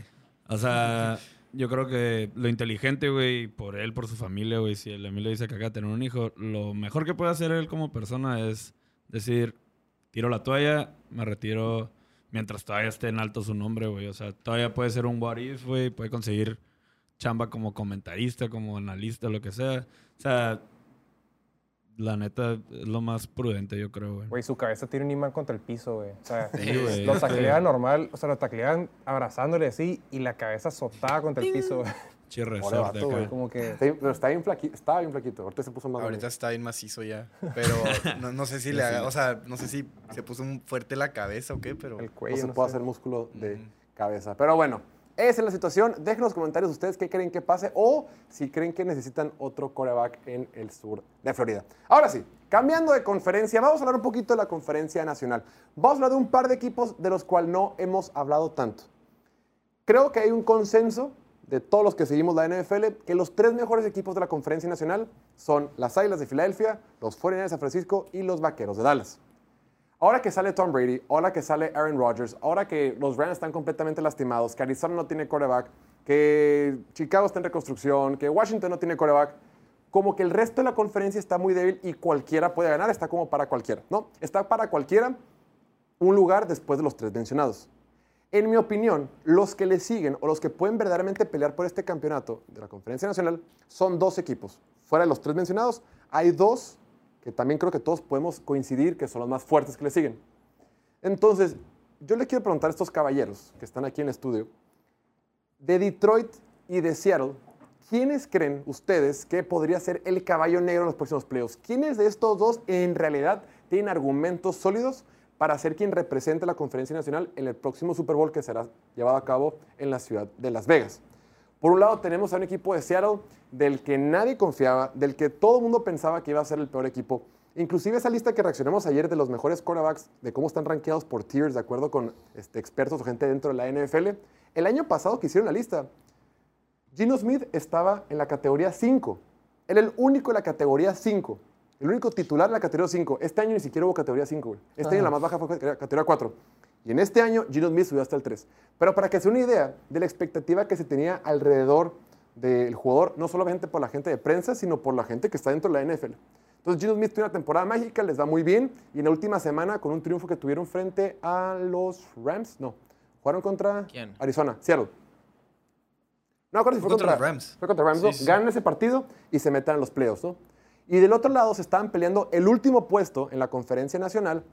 o sea, yo creo que lo inteligente, güey, por él, por su familia, güey, si el Emilio dice que acaba de tener un hijo, lo mejor que puede hacer él como persona es decir, tiro la toalla, me retiro mientras todavía esté en alto su nombre, güey. O sea, todavía puede ser un what if, güey, puede conseguir chamba como comentarista, como analista, lo que sea. O sea, la neta es lo más prudente, yo creo, güey. Güey, su cabeza tiene un imán contra el piso, güey. O sea, Sí, güey. lo taclean normal, o sea, lo taclean abrazándole así y la cabeza azotada contra el piso, güey. Che resorte acá. güey. Como que... Está bien- pero está bien flaquito, estaba bien flaquito. Ahorita se puso más Ahorita está bien macizo ya. Pero no, no sé si le haga, o sea, no sé si se puso un fuerte la cabeza o qué, pero. El No cuello, se no puede sé. hacer músculo de cabeza. Pero bueno, esa es la situación. Dejen en los comentarios ustedes qué creen que pase o si creen que necesitan otro coreback en el sur de Florida. Ahora sí, cambiando de conferencia, vamos a hablar un poquito de la conferencia nacional. Vamos a hablar de un par de equipos de los cuales no hemos hablado tanto. Creo que hay un consenso de todos los que seguimos la NFL que los tres mejores equipos de la conferencia nacional son las Águilas de Filadelfia, los 49ers de San Francisco y los Vaqueros de Dallas. Ahora que sale Tom Brady, ahora que sale Aaron Rodgers, ahora que los Rams están completamente lastimados, que Arizona no tiene coreback, que Chicago está en reconstrucción, que Washington no tiene coreback, como que el resto de la conferencia está muy débil y cualquiera puede ganar, está como para cualquiera, ¿no? Está para cualquiera un lugar después de los tres mencionados. En mi opinión, los que le siguen o los que pueden verdaderamente pelear por este campeonato de la Conferencia Nacional son dos equipos. Fuera de los tres mencionados, hay dos que también creo que todos podemos coincidir que son los más fuertes que le siguen. Entonces, yo le quiero preguntar a estos caballeros que están aquí en el estudio, de Detroit y de Seattle, ¿quiénes creen ustedes que podría ser el caballo negro en los próximos playoffs? ¿Quiénes de estos dos en realidad tienen argumentos sólidos para ser quien represente la conferencia nacional en el próximo Super Bowl que será llevado a cabo en la ciudad de Las Vegas? Por un lado tenemos a un equipo de Seattle del que nadie confiaba, del que todo el mundo pensaba que iba a ser el peor equipo. Inclusive esa lista que reaccionamos ayer de los mejores quarterbacks, de cómo están rankeados por tiers, de acuerdo con este, expertos o gente dentro de la NFL, el año pasado que hicieron la lista, Gino Smith estaba en la categoría 5. Era el único en la categoría 5. El único titular en la categoría 5. Este año ni siquiera hubo categoría 5. güey. Este año la más baja fue categoría- categoría 4. Y en este año Gino Smith subió hasta el 3. Pero para que se una idea de la expectativa que se tenía alrededor del jugador, no solamente por la gente de prensa, sino por la gente que está dentro de la NFL. Entonces Gino Smith tuvo una temporada mágica, les da muy bien. Y en la última semana, con un triunfo que tuvieron frente a los Rams, no, jugaron contra ¿Quién? Arizona, Seattle. No acuerdo si fue contra contra, Rams. Fue contra Rams, ¿no? Sí. Ganan ese partido y se meten a los playoffs, ¿no? Y del otro lado se estaban peleando el último puesto en la conferencia nacional,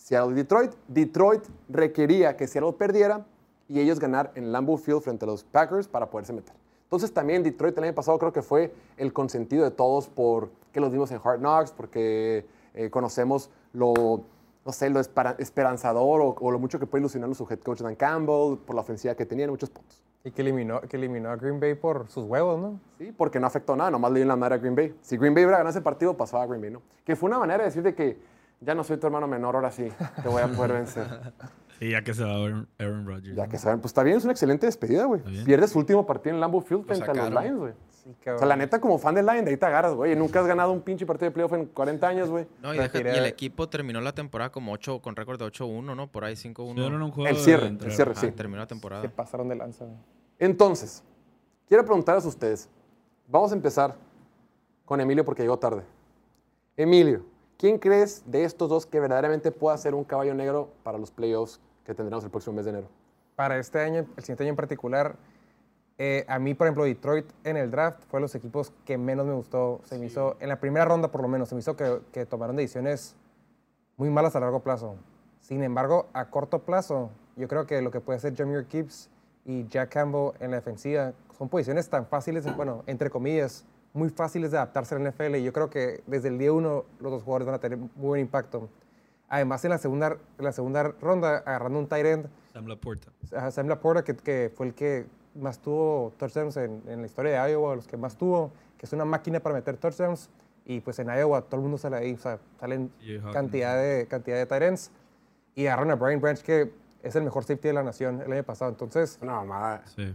Seattle y Detroit. Detroit requería que Seattle perdiera y ellos ganar en Lambeau Field frente a los Packers para poderse meter. Entonces también Detroit el año pasado creo que fue el consentido de todos por que los vimos en Hard Knocks, porque eh, conocemos lo, no sé, lo espera- esperanzador o, o lo mucho que puede ilusionar su head coach Dan Campbell, por la ofensiva que tenía en muchos puntos. Y que eliminó, que eliminó a Green Bay por sus huevos, ¿no? Sí, porque no afectó nada, nomás le dio la madre a Green Bay. Si Green Bay hubiera ganado ese partido, pasaba a Green Bay, ¿no? Que fue una manera de decir de que ya no soy tu hermano menor, ahora sí, te voy a poder vencer. Sí, ya que se va Aaron, Aaron Rodgers. Ya que saben, pues está bien, es una excelente despedida, güey. Pierde su último partido en Lambeau Field frente a los. Lions, güey. Sí, O sea, la neta, como fan del Lion, de ahí te agarras, güey. Nunca has ganado un pinche partido de playoff en 40 años, güey. No, y, deja- y el equipo terminó la temporada como 8, con récord de 8-1, ¿no? Por ahí 5-1. Sí, un juego El cierre, el cierre, Ah, sí. terminó la temporada. Se pasaron de lanza. güey. Entonces, quiero preguntarles a ustedes. Vamos a empezar con Emilio porque llegó tarde. Emilio, ¿quién crees de estos dos que verdaderamente pueda ser un caballo negro para los playoffs que tendremos el próximo mes de enero? Para este año, el siguiente año en particular, eh, a mí, por ejemplo, Detroit en el draft fue los equipos que menos me gustó. Se me hizo, en la primera ronda por lo menos, se me hizo que, que tomaron decisiones muy malas a largo plazo. Sin embargo, a corto plazo, yo creo que lo que puede hacer Jameer Gibbs y Jack Campbell en la defensiva son posiciones tan fáciles, bueno, entre comillas, muy fáciles de adaptarse a la NFL. Y yo creo que desde el día uno los dos jugadores van a tener muy buen impacto. Además, en la segunda, en la segunda ronda, agarrando un tight end, Sam Laporta. a Sam Laporta, que, que fue el que más tuvo touchdowns en, en la historia de Iowa, los que más tuvo, que es una máquina para meter touchdowns. Y pues en Iowa todo el mundo sale ahí, o sea, salen cantidad de, cantidad de tight ends. Y agarraron a Brian Branch, que es el mejor safety de la nación el año pasado. Entonces, Una mamada. Sí.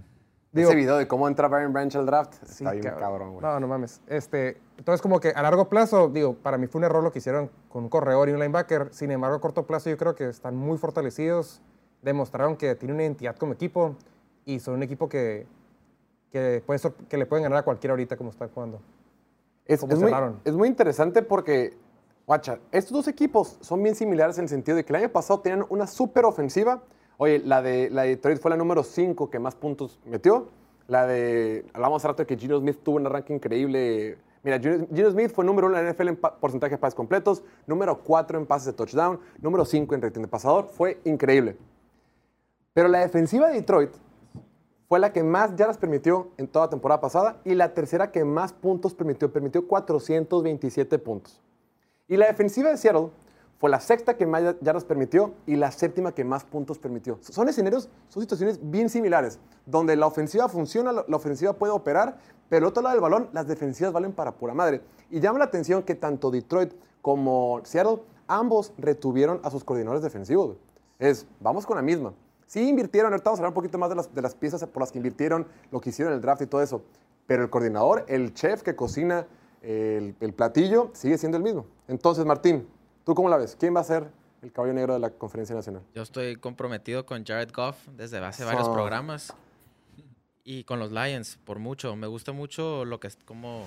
Digo, Ese video de cómo entra Byron Branch al draft sí, está bien cabrón, güey. No, no mames. Este, entonces, como que a largo plazo, digo, para mí fue un error lo que hicieron con un corredor y un linebacker. Sin embargo, a corto plazo yo creo que están muy fortalecidos. Demostraron que tienen una identidad como equipo y son un equipo que, que, puede sor- que le pueden ganar a cualquiera ahorita como están jugando. Es, ¿Cómo es muy, es muy interesante porque, guacha, estos dos equipos son bien similares en el sentido de que el año pasado tenían una súper ofensiva. Oye, la de, la de Detroit fue la número 5 que más puntos metió. La de, hablamos hace rato de que Gino Smith tuvo un arranque increíble. Mira, Gino, Smith fue número 1 en la NFL en porcentaje de pases completos, número 4 en pases de touchdown, número 5 en rating de pasador. Fue increíble. Pero la defensiva de Detroit fue la que más yardas permitió en toda la temporada pasada y la tercera que más puntos permitió. Permitió 427 puntos. Y la defensiva de Seattle fue la sexta que más yardas permitió y la séptima que más puntos permitió. Son escenarios, son situaciones bien similares, donde la ofensiva funciona, la ofensiva puede operar, pero el otro lado del balón, las defensivas valen para pura madre. Y llama la atención que tanto Detroit como Seattle, ambos retuvieron a sus coordinadores defensivos. Es, vamos con la misma. Sí invirtieron, ahorita vamos a hablar un poquito más de las, de las piezas por las que invirtieron, lo que hicieron en el draft y todo eso. Pero el coordinador, el chef que cocina el platillo, sigue siendo el mismo. Entonces, Martín, ¿tú cómo la ves? ¿Quién va a ser el caballo negro de la conferencia nacional? Yo estoy comprometido con Jared Goff desde hace varios programas y con los Lions por mucho. Me gusta mucho lo que es cómo,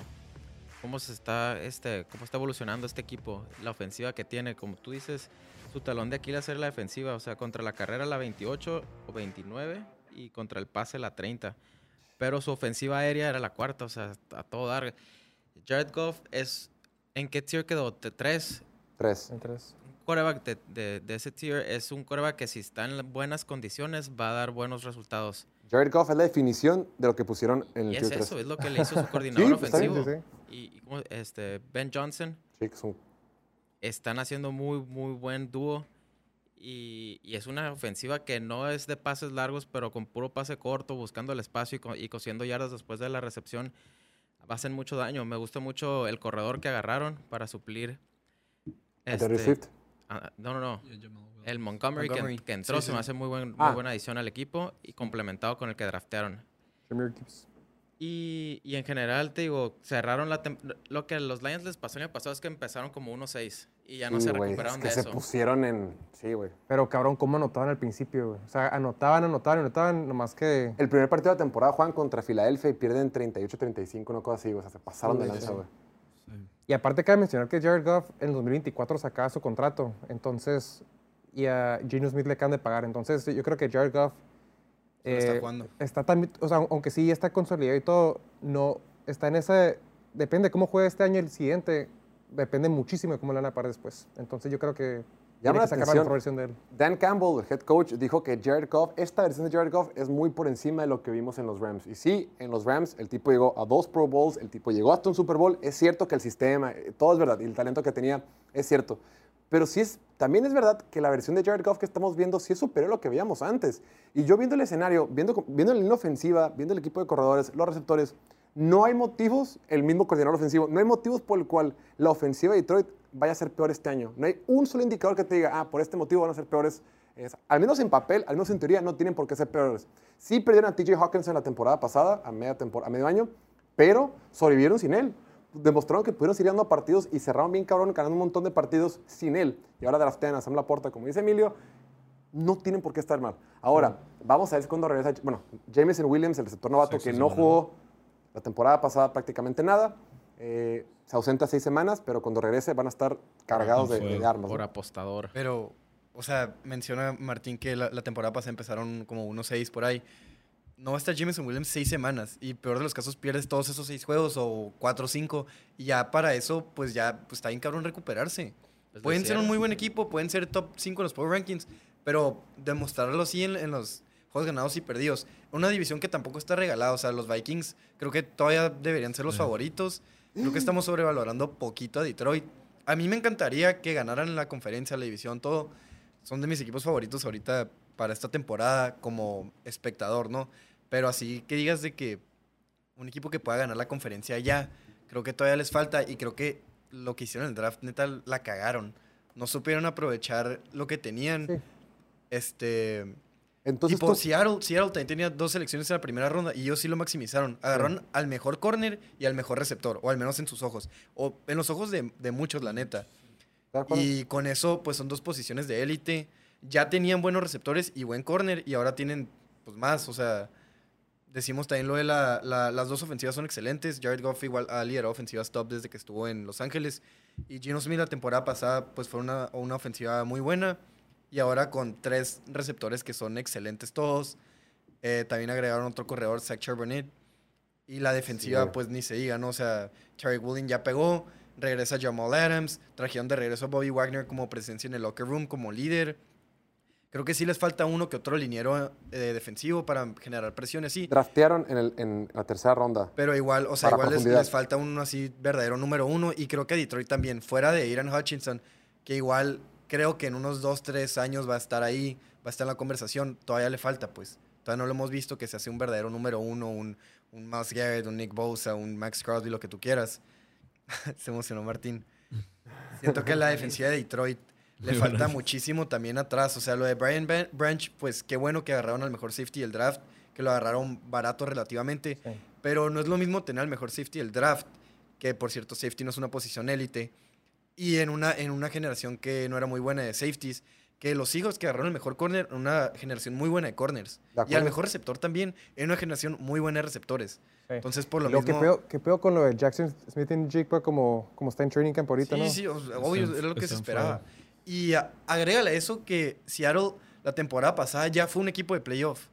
cómo se está este cómo está evolucionando este equipo, la ofensiva que tiene, como tú dices, su talón de Aquiles era la defensiva, o sea, contra la carrera la 28 o 29 y contra el pase la 30. Pero su ofensiva aérea era la cuarta, o sea, a todo dar. Jared Goff es ¿en qué tier quedó? ¿T- ¿Tres? Tres. Entonces, quarterback de, de- de ese tier es un quarterback que si está en buenas condiciones va a dar buenos resultados. Jared Goff es la definición de lo que pusieron en el Y es tier tres. eso, es lo que le hizo su coordinador pues, está bien, ofensivo. sí, Y, y como, este, Ben Johnson Sí, que son- están haciendo muy, muy buen dúo. Y, y es una ofensiva que no es de pases largos, pero con puro pase corto, buscando el espacio y, co- y cosiendo yardas después de la recepción, hacen mucho daño. Me gusta mucho el corredor que agarraron para suplir. Terry este, Swift. ah, no, no, no. El Montgomery, que- Montgomery. Que, entró Sí, se me hace muy, buen, muy Ah. buena adición al equipo y complementado con el que draftearon. Y, y en general, te digo, cerraron la... Lo que a los Lions les pasó el año pasado es que empezaron como 1-6 y ya no Sí, se recuperaron es que de se eso. pusieron en... Sí, güey. Pero cabrón, ¿cómo anotaban al principio, güey? O sea, anotaban, anotaban, anotaban, nomás que... El primer partido de la temporada juegan contra Filadelfia y pierden 38-35, una cosa así, güey. O sea, se pasaron de lanza, sí. güey. Y aparte cabe mencionar que Jared Goff en 2024 sacaba su contrato, entonces, y a Geno Smith le acaban de pagar. Entonces, yo creo que Jared Goff está eh, jugando. está también, o sea, aunque sí está consolidado y todo, no, está en ese, depende de cómo juegue este año y el siguiente, depende muchísimo de cómo le van a parar después. Entonces yo creo que Llama la la atención. versión de él. Dan Campbell, el head coach, dijo que Jared Goff, esta versión de Jared Goff es muy por encima de lo que vimos en los Rams. Y sí, en los Rams el tipo llegó a dos Pro Bowls, el tipo llegó hasta un Super Bowl. Es cierto que el sistema, eh, todo es verdad, y el talento que tenía es cierto. Pero sí es, también es verdad que la versión de Jared Goff que estamos viendo sí es superior a lo que veíamos antes. Y yo viendo el escenario, viendo, viendo la línea ofensiva, viendo el equipo de corredores, los receptores, no hay motivos, el mismo coordinador ofensivo, no hay motivos por el cual la ofensiva de Detroit vaya a ser peor este año. No hay un solo indicador que te diga, ah, por este motivo van a ser peores. Es- al menos en papel, al menos en teoría, no tienen por qué ser peores. Sí perdieron a TJ Hawkins en la temporada pasada, a, media tempor- a medio año, pero sobrevivieron sin él. Demostraron que pudieron seguir dando partidos y cerraron bien cabrón, ganando un montón de partidos sin él. Y ahora draftean a Sam Laporta, como dice Emilio, no tienen por qué estar mal. Ahora, vamos a ver cuándo regresa. Bueno, Jameson Williams, el receptor novato que no jugó la temporada pasada prácticamente nada, eh, se ausenta seis semanas, pero cuando regrese van a estar cargados de, de armas. Por ¿no? apostador. Pero, o sea, menciona Martín que la, la temporada pasada empezaron como 1-6 por ahí. No va a estar Jameson Williams seis semanas y peor de los casos pierdes todos esos seis juegos o cuatro o cinco y ya para eso pues ya pues, está bien cabrón recuperarse. Pues pueden de ser un muy buen equipo, pueden ser top 5 en los Power Rankings, pero demostrarlo así en, en los juegos ganados y perdidos. Una división que tampoco está regalada, o sea, los Vikings creo que todavía deberían ser los favoritos. Creo que estamos sobrevalorando poquito a Detroit. A mí me encantaría que ganaran la conferencia, la división, todo. Son de mis equipos favoritos ahorita para esta temporada como espectador, ¿no? Pero así que digas de que un equipo que pueda ganar la conferencia ya, creo que todavía les falta y creo que lo que hicieron en el draft, neta, la cagaron. No supieron aprovechar lo que tenían. Sí. Este. Entonces, tipo, Seattle, Seattle también tenía dos selecciones en la primera ronda y ellos sí lo maximizaron. Agarraron al mejor corner y al mejor receptor, o al menos en sus ojos. O en los ojos de, de muchos, la neta. Y con eso, pues son dos posiciones de élite. Ya tenían buenos receptores y buen corner y ahora tienen, pues más. O sea, decimos también lo de la, la- las dos ofensivas son excelentes. Jared Goff igual ha liderado ofensivas top desde que estuvo en Los Ángeles. Y Gino Smith la temporada pasada, pues fue una, una ofensiva muy buena. Y ahora con tres receptores que son excelentes todos. Eh, también agregaron otro corredor, Zach Charbonnet. Y la defensiva, pues ni se diga, ¿no? O sea, Terry Williams ya pegó. Regresa Jamal Adams. Trajeron de regreso a Bobby Wagner como presencia en el locker room, como líder. Creo que sí les falta uno que otro liniero eh, defensivo para generar presiones, sí. draftearon en, el- en la tercera ronda. Pero igual, o sea, igual les, les falta uno así verdadero número uno. Y creo que Detroit también, fuera de Iran Hutchinson, que igual creo que en unos dos, tres años va a estar ahí, va a estar en la conversación, todavía le falta, pues. Todavía no lo hemos visto que se hace un verdadero número uno, un, un Miles Garrett, un Nick Bosa, un Max Crosby, lo que tú quieras. se emocionó Martín. Siento que la defensiva de Detroit le falta muchísimo también atrás. O sea, lo de Brian Branch, pues qué bueno que agarraron al mejor safety del draft, que lo agarraron barato relativamente. Sí. Pero no es lo mismo tener al mejor safety del draft, que por cierto, safety no es una posición élite, y en una, en una generación que no era muy buena de safeties, que los hijos que agarraron el mejor corner, en una generación muy buena de corners. De Y al mejor receptor también, en una generación muy buena de receptores. Sí. Entonces, por lo Lo mismo... que peor, que peor con lo de Jackson Smith en Jigba como, como está en training camp ahorita, Sí, ¿no? sí, obvio, era lo que se esperaba. fuego. Y a- agrégale a eso que Seattle la temporada pasada ya fue un equipo de playoff.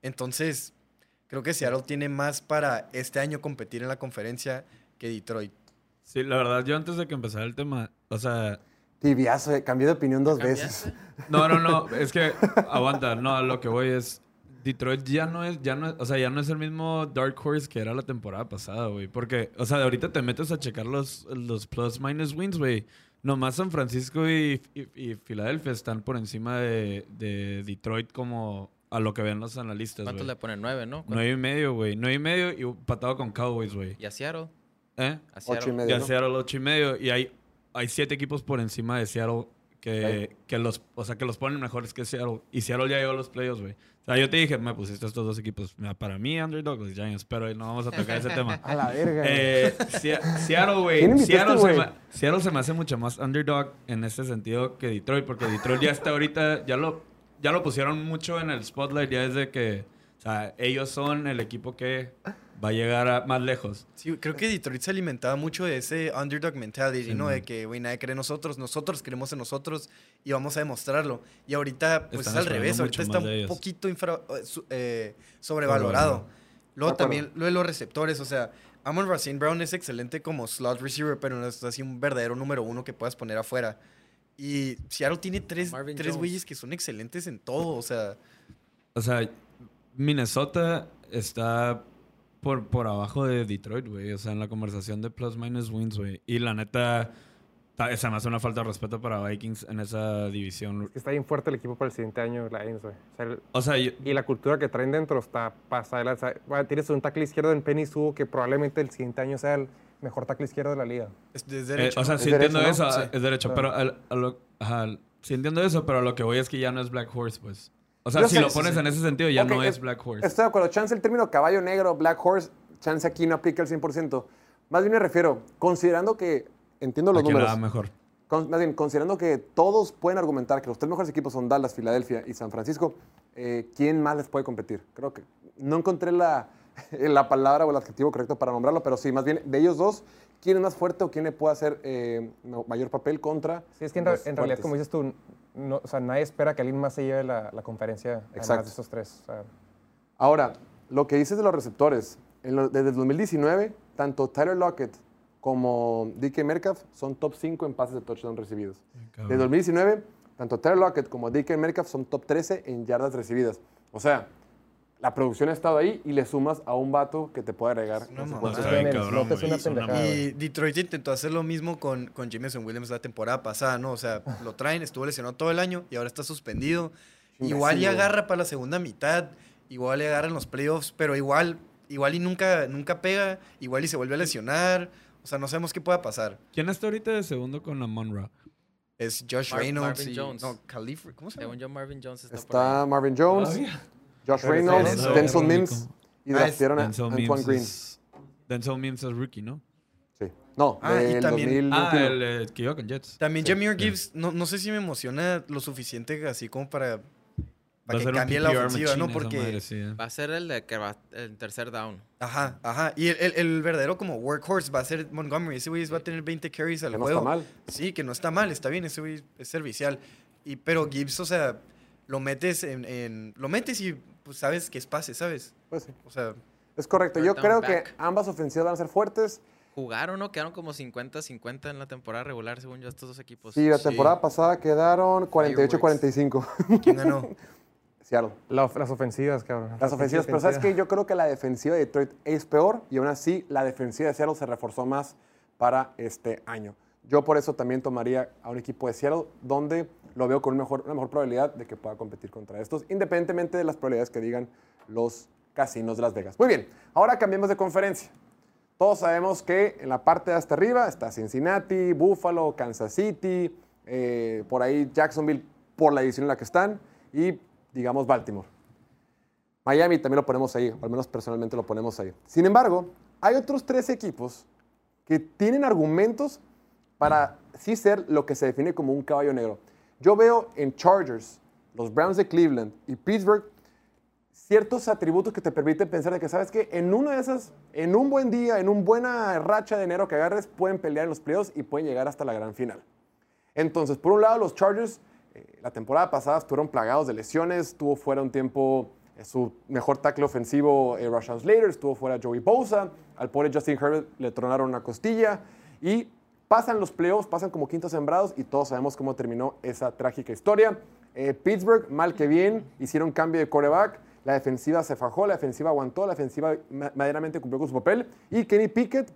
Entonces, creo que Seattle tiene más para este año competir en la conferencia que Detroit. Sí, la verdad, yo antes de que empezara el tema, o sea, Tibiazo, eh, cambié de opinión dos veces. no, no, no, es que aguanta, no, a lo que voy es Detroit ya no es, ya no es, o sea, ya no es el mismo Dark Horse que era la temporada pasada, güey. Porque, o sea, de ahorita te metes a checar los, los plus minus wins, güey. Nomás San Francisco y, y, y Filadelfia están por encima de, de Detroit como a lo que ven los analistas, ¿Cuántos güey. le ponen? Nueve, ¿no? ¿Cuánto? Nueve y medio, güey. Nueve y medio y patado con Cowboys, güey. ¿Y a Seattle? ¿Eh? A Ocho y Seattle. medio. Seattle ocho y medio. Y hay, hay siete equipos por encima de Seattle que, que los, o sea, que los ponen mejores que Seattle. Y Seattle ya llegó a los playoffs, güey. O sea, yo te dije, me pusiste estos dos equipos. Mira, para mí, underdog, los Giants, pero no vamos a tocar ese tema. A la verga. Eh, Se- Seattle, güey. ¿Quién invitaste, Seattle, me- Seattle se me hace mucho más underdog en este sentido que Detroit, porque Detroit ya está ahorita, ya lo, ya lo pusieron mucho en el spotlight ya desde que, o sea, ellos son el equipo que va a llegar a más lejos. Sí, creo que Detroit se alimentaba mucho de ese underdog mentality, Sí, ¿no? man. De que, güey, nadie cree en nosotros, nosotros creemos en nosotros y vamos a demostrarlo. Y ahorita, pues Están es al revés, ahorita está un poquito infra- eh, eh, sobrevalorado. Luego también lo de los receptores, o sea, Amon Racine Brown es excelente como slot receiver, pero no es así un verdadero número uno que puedas poner afuera. Y Seattle tiene tres, Marvin tres güeyes que son excelentes en todo. O sea, O sea, Minnesota está por, por abajo de Detroit, güey. O sea, en la conversación de plus minus wins, güey. Y la neta, ta- se me hace una falta de respeto para Vikings en esa división. Está bien fuerte el equipo para el siguiente año, la Lions, güey. O sea, el- O sea, yo- y la cultura que traen dentro está pasada. de lanza. Bueno, tienes un tackle izquierdo en Penny Sue que probablemente el siguiente año sea el mejor tackle izquierdo de la liga. es, es eh, derecho. o sea, ¿no? sí Es entiendo derecho, ¿no? eso, Sí. es derecho. Pero al- a lo- ajá, sí entiendo eso, pero a lo que voy es que ya no es Black Horse, pues. O sea, Yo si sé, lo sí, pones sí. en ese sentido, ya Ok, no es- es Black Horse. Estoy de acuerdo. Chance el término caballo negro, Black Horse, chance aquí no aplica al 100%. Más bien me refiero, considerando que, entiendo los ¿A quién le números, va mejor? con- más bien, considerando que todos pueden argumentar que los tres mejores equipos son Dallas, Filadelfia y San Francisco, eh, ¿quién más les puede competir? Creo que no encontré la, la palabra o el adjetivo correcto para nombrarlo, pero sí, más bien de ellos dos, ¿quién es más fuerte o quién le puede hacer eh, ma- mayor papel contra? Sí, es que en, en realidad, fuertes? como dices tú, no, o sea, nadie espera que alguien más se lleve la, la conferencia además Exacto. de estos tres. O sea, Ahora, lo que dices de los receptores, en lo- desde el 2019, tanto Tyler Lockett como DK Metcalf son top 5 en pases de touchdown recibidos. Desde 2019, tanto Tyler Lockett como DK Metcalf son top 13 en yardas recibidas. O sea, la producción ha estado ahí y le sumas a un vato que te puede agregar. cabrón, es una una güey. Y Detroit intentó hacer lo mismo con, con Jameson Williams la temporada pasada, ¿no? O sea, lo traen, estuvo lesionado todo el año y ahora está suspendido. Igual y agarra para la segunda mitad, igual y agarra en los playoffs, pero igual, igual y nunca, nunca pega, igual y se vuelve a lesionar. O sea, no sabemos qué pueda pasar. ¿Quién está ahorita de segundo con Amon Ra? Es Josh Mar- Reynolds Marvin y... Jones. No, Khalif, ¿cómo se llama? Marvin Jones está, por Está ahí. Marvin Jones, Josh Reynolds, Denzel- Denzel Mims y Ah, es draftearon a Denzel Antoine Mims Green. es- Denzel Mims es rookie, ¿no? Sí. No, Ah, y también- 2021. Ah, el que iba con Jets. También Jameer Gibbs, no, no sé si me emociona lo suficiente así como para, Va para que cambie la ofensiva, ¿no? Porque... madre, sí, eh. Va a ser el de que va el tercer down. Ajá, ajá. Y el, el- el verdadero como workhorse va a ser Montgomery. Ese güey va a tener 20 carries al Que no juego. está mal. Sí, que no está mal, está bien. Ese güey es servicial. Y, pero Gibbs, o sea, lo metes en, en- Lo metes y pues sabes que es pase, ¿sabes? Pues sí. O sea, Es correcto. Yo creo back. que ambas ofensivas van a ser fuertes. Jugaron, ¿no? Quedaron como 50-50 en la temporada regular, según yo, estos dos equipos. Sí, la Sí. temporada pasada quedaron 48-45. ¿quién ganó? Seattle. la of- las ofensivas, cabrón. Las ofensivas, pero ¿sabes qué? Yo creo que la defensiva de Detroit es peor y aún así la defensiva de Seattle se reforzó más para este año. Yo por eso también tomaría a un equipo de Seattle donde lo veo con una mejor, probabilidad de que pueda competir contra estos, independientemente de las probabilidades que digan los casinos de Las Vegas. Muy bien, ahora cambiemos de conferencia. Todos sabemos que en la parte de hasta arriba está Cincinnati, Buffalo, Kansas City, eh, por ahí Jacksonville por la división en la que están y digamos Baltimore. Miami también lo ponemos ahí, o al menos personalmente lo ponemos ahí. Sin embargo, hay otros tres equipos que tienen argumentos para sí ser lo que se define como un caballo negro. Yo veo en Chargers, los Browns de Cleveland y Pittsburgh ciertos atributos que te permiten pensar de que, ¿sabes qué? En una de esas, en un buen día, en una buena racha de enero que agarres, pueden pelear en los playoffs y pueden llegar hasta la gran final. Entonces, por un lado, los Chargers, eh, la temporada pasada estuvieron plagados de lesiones, tuvo fuera un tiempo eh, su mejor tackle ofensivo, eh, Rashawn Slater, estuvo fuera Joey Bosa, al pobre Justin Herbert le tronaron una costilla y pasan los playoffs, pasan como quintos sembrados y todos sabemos cómo terminó esa trágica historia. Eh, Pittsburgh, mal que bien, hicieron cambio de quarterback, la defensiva se fajó, la defensiva aguantó, la defensiva ma- maderamente cumplió con su papel y Kenny Pickett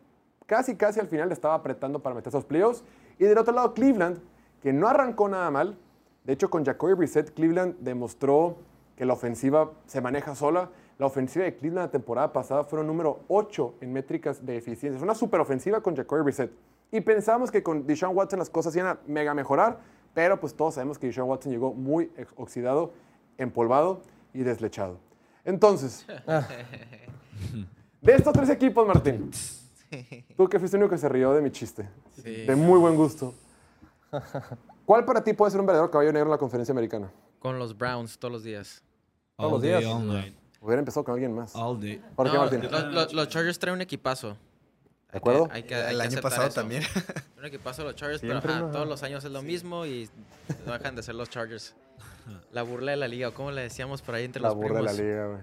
casi, casi al final le estaba apretando para meter esos playoffs. Y del otro lado, Cleveland, que no arrancó nada mal. De hecho, con Jacoby Brissett, Cleveland demostró que la ofensiva se maneja sola. La ofensiva de Cleveland la temporada pasada fueron número 8 en métricas de eficiencia. Es una super ofensiva con Jacoby Brissett. Y pensamos que con Deshaun Watson las cosas iban a mega mejorar, pero pues todos sabemos que Deshaun Watson llegó muy oxidado, empolvado y deslechado. Entonces, de estos tres equipos, Martín, tú que fuiste el único que se rió de mi chiste, Sí. de muy buen gusto. ¿Cuál para ti puede ser un verdadero caballo negro en la conferencia americana? Con los Browns todos los días. Todos All los day, días. all night. Hubiera empezado con alguien más. All day. ¿Por qué, No, Martín? lo- lo- los Chargers traen un equipazo. ¿De acuerdo? Hay que, hay El que año pasado eso. también. Un equipazo de los Chargers, pero Siempre, ajá, ¿no? todos los años es lo mismo y no dejan de ser los Chargers. La burla de la liga, o como le decíamos por ahí entre La los burla de primos, la liga, güey.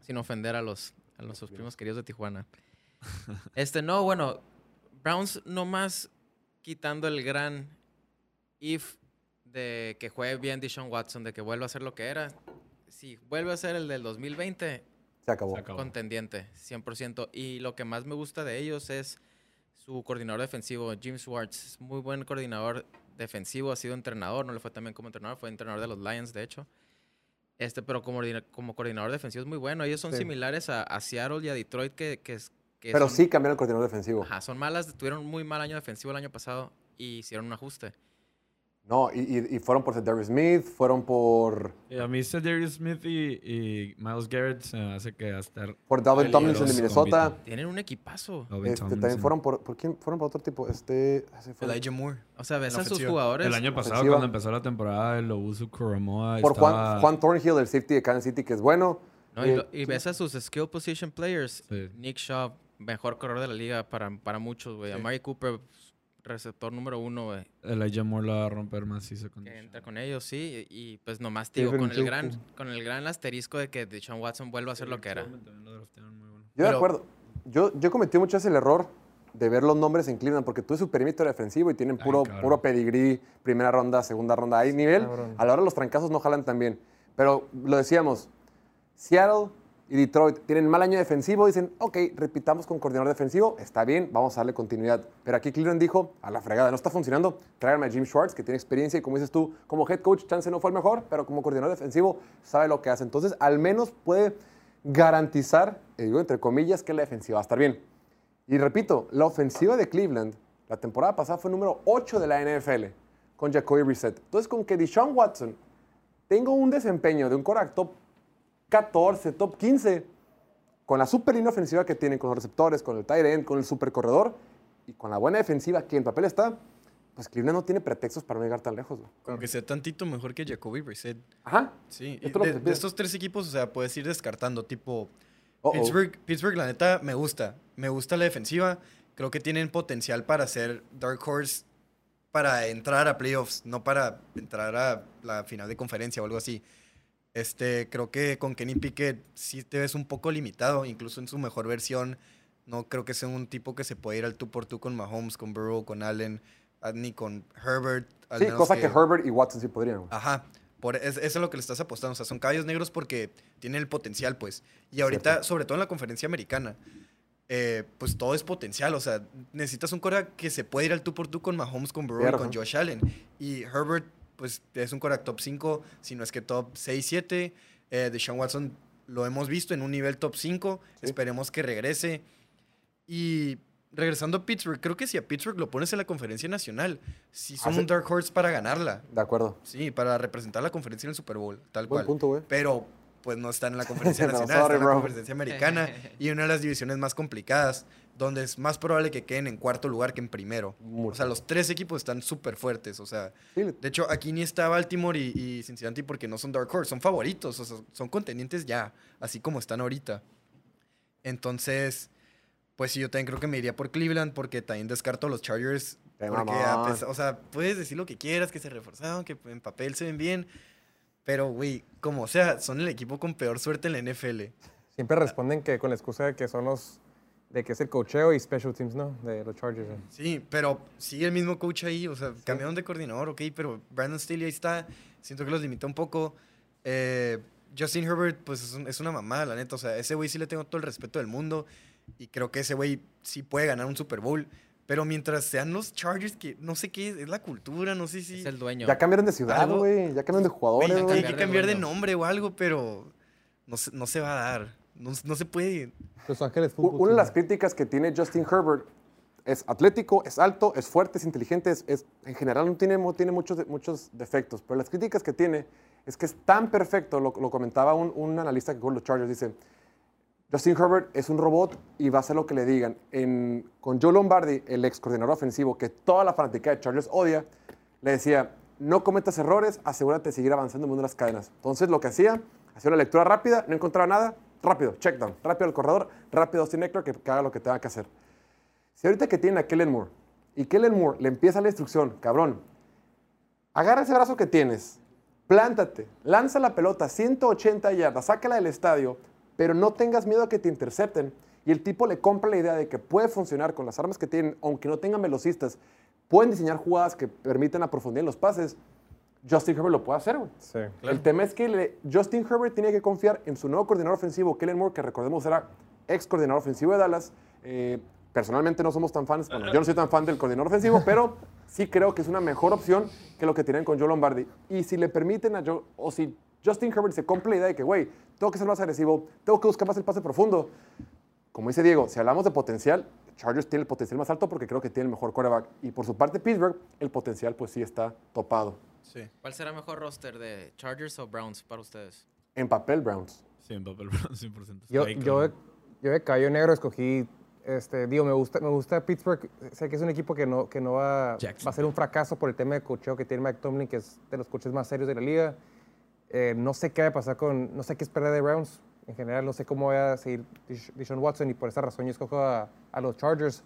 sin ofender a los a nuestros primos queridos de Tijuana. Este, no, bueno, Browns nomás quitando el gran if de que juegue bien Deshaun Watson, de que vuelva a ser lo que era. Si vuelve a ser el del 2020, Se acabó. Se acabó. contendiente, 100%. Y lo que más me gusta de ellos es su coordinador defensivo, Jim Schwartz. Es muy buen coordinador defensivo, ha sido entrenador, no le fue también como entrenador, fue entrenador de los Lions, de hecho. Este, pero como, ordina- como coordinador defensivo es muy bueno. Ellos son Sí. similares a, a Seattle y a Detroit, que, que, es- que Pero son- sí cambiaron el coordinador defensivo. Ajá, son malas, tuvieron un muy mal año defensivo el año pasado y hicieron un ajuste. No, y, y- y fueron por Darius Smith, fueron por, Y a mí Darius Smith y, y Miles Garrett se me hace que hasta por Dalvin Tomlinson de Minnesota. Tienen un equipazo. Este, también fueron por, ¿por quién? Fueron por otro tipo. Este, fue- Elijah Moore. O sea, ves a sus jugadores. El año pasado, ofensiva. cuando empezó la temporada, el Obusu Koromoa por estaba... Juan, Juan Thornhill, el safety de Kansas City, que es bueno. No, y, Eh, lo- y ves a sus skill position players. Sí. Nick Shaw, mejor corredor de la liga para, para muchos, güey. Sí. Amari Cooper, receptor número uno, güey. Elijah Moore la va a romper macizo con Que entra con ellos, sí. Y, y, pues nomás, Steven con el, gran, con el gran asterisco de que Deshaun Watson vuelva a ser lo que era. Yo de acuerdo. Yo, yo cometí mucho ese el error de ver los nombres en Cleveland, porque tú es su perímetro defensivo y tienen puro, puro pedigrí, primera ronda, segunda ronda. Hay nivel. Cabrón. A la hora los trancazos no jalan tan bien. Pero lo decíamos, Seattle y Detroit tienen mal año defensivo. Dicen, ok, repitamos con coordinador defensivo. Está bien, vamos a darle continuidad. Pero aquí Cleveland dijo, a la fregada, no está funcionando. Tráigame a Jim Schwartz, que tiene experiencia y como dices tú, como head coach, chance no fue el mejor, pero como coordinador defensivo sabe lo que hace. Entonces, al menos puede garantizar, eh, digo entre comillas, que la defensiva va a estar bien. Y repito, la ofensiva de Cleveland la temporada pasada fue número 8 de la NFL con Jacoby Brissett. Entonces, con que Deshaun Watson tenga un desempeño de un coreback top 14, top 15, con la super línea ofensiva que tienen, con los receptores, con el tight end, con el super corredor y con la buena defensiva que en papel está, pues Cleveland no tiene pretextos para no llegar tan lejos. güey. Como que sea tantito mejor que Jacoby Brissett. Ajá. Sí, y de, estos tres equipos, o sea, puedes ir descartando, tipo... Pittsburgh, Pittsburgh, la neta, me gusta. Me gusta la defensiva. Creo que tienen potencial para ser Dark Horse, para entrar a playoffs, no para entrar a la final de conferencia o algo así. Este, creo que con Kenny Pickett sí te ves un poco limitado, incluso en su mejor versión. No creo que sea un tipo que se pueda ir al tú por tú con Mahomes, con Burrow, con Allen, ah, ni con Herbert. al Sí, menos cosa que Herbert y Watson sí podrían. Ajá. Por, es, eso es lo que le estás apostando. O sea, son caballos negros porque tienen el potencial, pues. Y ahorita, Cierto. sobre todo en la conferencia americana, eh, pues todo es potencial. O sea, necesitas un coreback que se puede ir al tú por tú con Mahomes, con Burrow y con. Josh Allen. Y Herbert, pues es un coreback top 5, si no es que top 6, 7. Eh, Deshaun Watson lo hemos visto en un nivel top 5. Sí. Esperemos que regrese. Y regresando a Pittsburgh, creo que si a Pittsburgh lo pones en la conferencia nacional, sí son Hace- un dark horse para ganarla. De acuerdo. Sí, para representar la conferencia en el Super Bowl, tal Buen cual. punto, güey. Pero pues no están en la conferencia No, nacional, sorry, están en la conferencia americana y una de las divisiones más complicadas, donde es más probable que queden en cuarto lugar que en primero. O sea, los tres equipos están súper fuertes. O sea, de hecho, aquí ni está Baltimore y, y Cincinnati porque no son Dark Horse, son favoritos, o sea, son contendientes ya, así como están ahorita. Entonces, pues sí, yo también creo que me iría por Cleveland porque también descarto a los Chargers. Porque, a o sea, puedes decir lo que quieras, que se reforzaron, que en papel se ven bien, pero, güey, como sea, son el equipo con peor suerte en la NFL. Siempre responden que con la excusa de que son los. De que es el cocheo y special teams, ¿no? De los Chargers. ¿eh? Sí, pero sigue el mismo coach ahí, o sea, cambiaron de coordinador, ok, pero Brandon Staley ahí está, siento que los limita un poco. Eh, Justin Herbert, pues es, un- es una mamada, la neta, o sea, ese güey sí le tengo todo el respeto del mundo y creo que ese güey sí puede ganar un Super Bowl, pero mientras sean los Chargers, que no sé qué, es la cultura, no sé si... Es el dueño. Ya cambiaron de ciudad, güey. Ya cambiaron de Güey, jugadores, hay güey. que Cambiar de nombre o algo, pero no no se va a dar, no, no se puede. Los Ángeles U- Fútbol Una de las críticas que tiene Justin Herbert es atlético, es alto, es fuerte, es inteligente, es, es- en general no tiene, tiene muchos, muchos defectos, pero las críticas que tiene es que es tan perfecto, lo, lo comentaba un, un analista que con los Chargers, dice, Justin Herbert es un robot y va a hacer lo que le digan. En- con Joe Lombardi, el ex coordinador ofensivo, que toda la fanática de Chargers odia, le decía, no cometas errores, asegúrate de seguir avanzando en el mundo de las cadenas. Entonces lo que hacía, hacía una lectura rápida, no encontraba nada, rápido, check down, rápido al corredor, rápido Austin Eckler, que, que haga lo que tenga que hacer. Si ahorita que tiene a Kellen Moore y Kellen Moore le empieza la instrucción, cabrón, agarra ese brazo que tienes, plántate, lanza la pelota 180 yardas, sácala del estadio, pero no tengas miedo a que te intercepten y el tipo le compra la idea de que puede funcionar con las armas que tienen, aunque no tengan velocistas, pueden diseñar jugadas que permiten la en los pases, Justin Herbert lo puede hacer, güey. Sí. El tema es que le- Justin Herbert tiene que confiar en su nuevo coordinador ofensivo, Kellen Moore, que recordemos era ex coordinador ofensivo de Dallas. Eh, personalmente no somos tan fans, bueno, yo no soy tan fan del coordinador ofensivo, pero sí creo que es una mejor opción que lo que tienen con Joe Lombardi. Y si le permiten a Joe, o si Justin Herbert se compra la idea de que, güey, tengo que ser más agresivo, tengo que buscar más el pase profundo. Como dice Diego, si hablamos de potencial, Chargers tiene el potencial más alto porque creo que tiene el mejor quarterback. Y por su parte, Pittsburgh, el potencial pues sí está topado. Sí. ¿Cuál será mejor roster de Chargers o Browns para ustedes? En papel, Browns. Sí, en papel brown, 100%. Yo, yo, yo de caballo negro escogí, este, digo, me gusta, me gusta Pittsburgh. Sé que es un equipo que no, que no va, a ser un fracaso por el tema de cocheo que tiene Mike Tomlin, que es de los coches más serios de la liga. Eh, no sé qué va a pasar con, no sé qué esperar de Browns. En general, no sé cómo va a seguir Deshaun Watson y por esa razón yo escojo a, a los Chargers.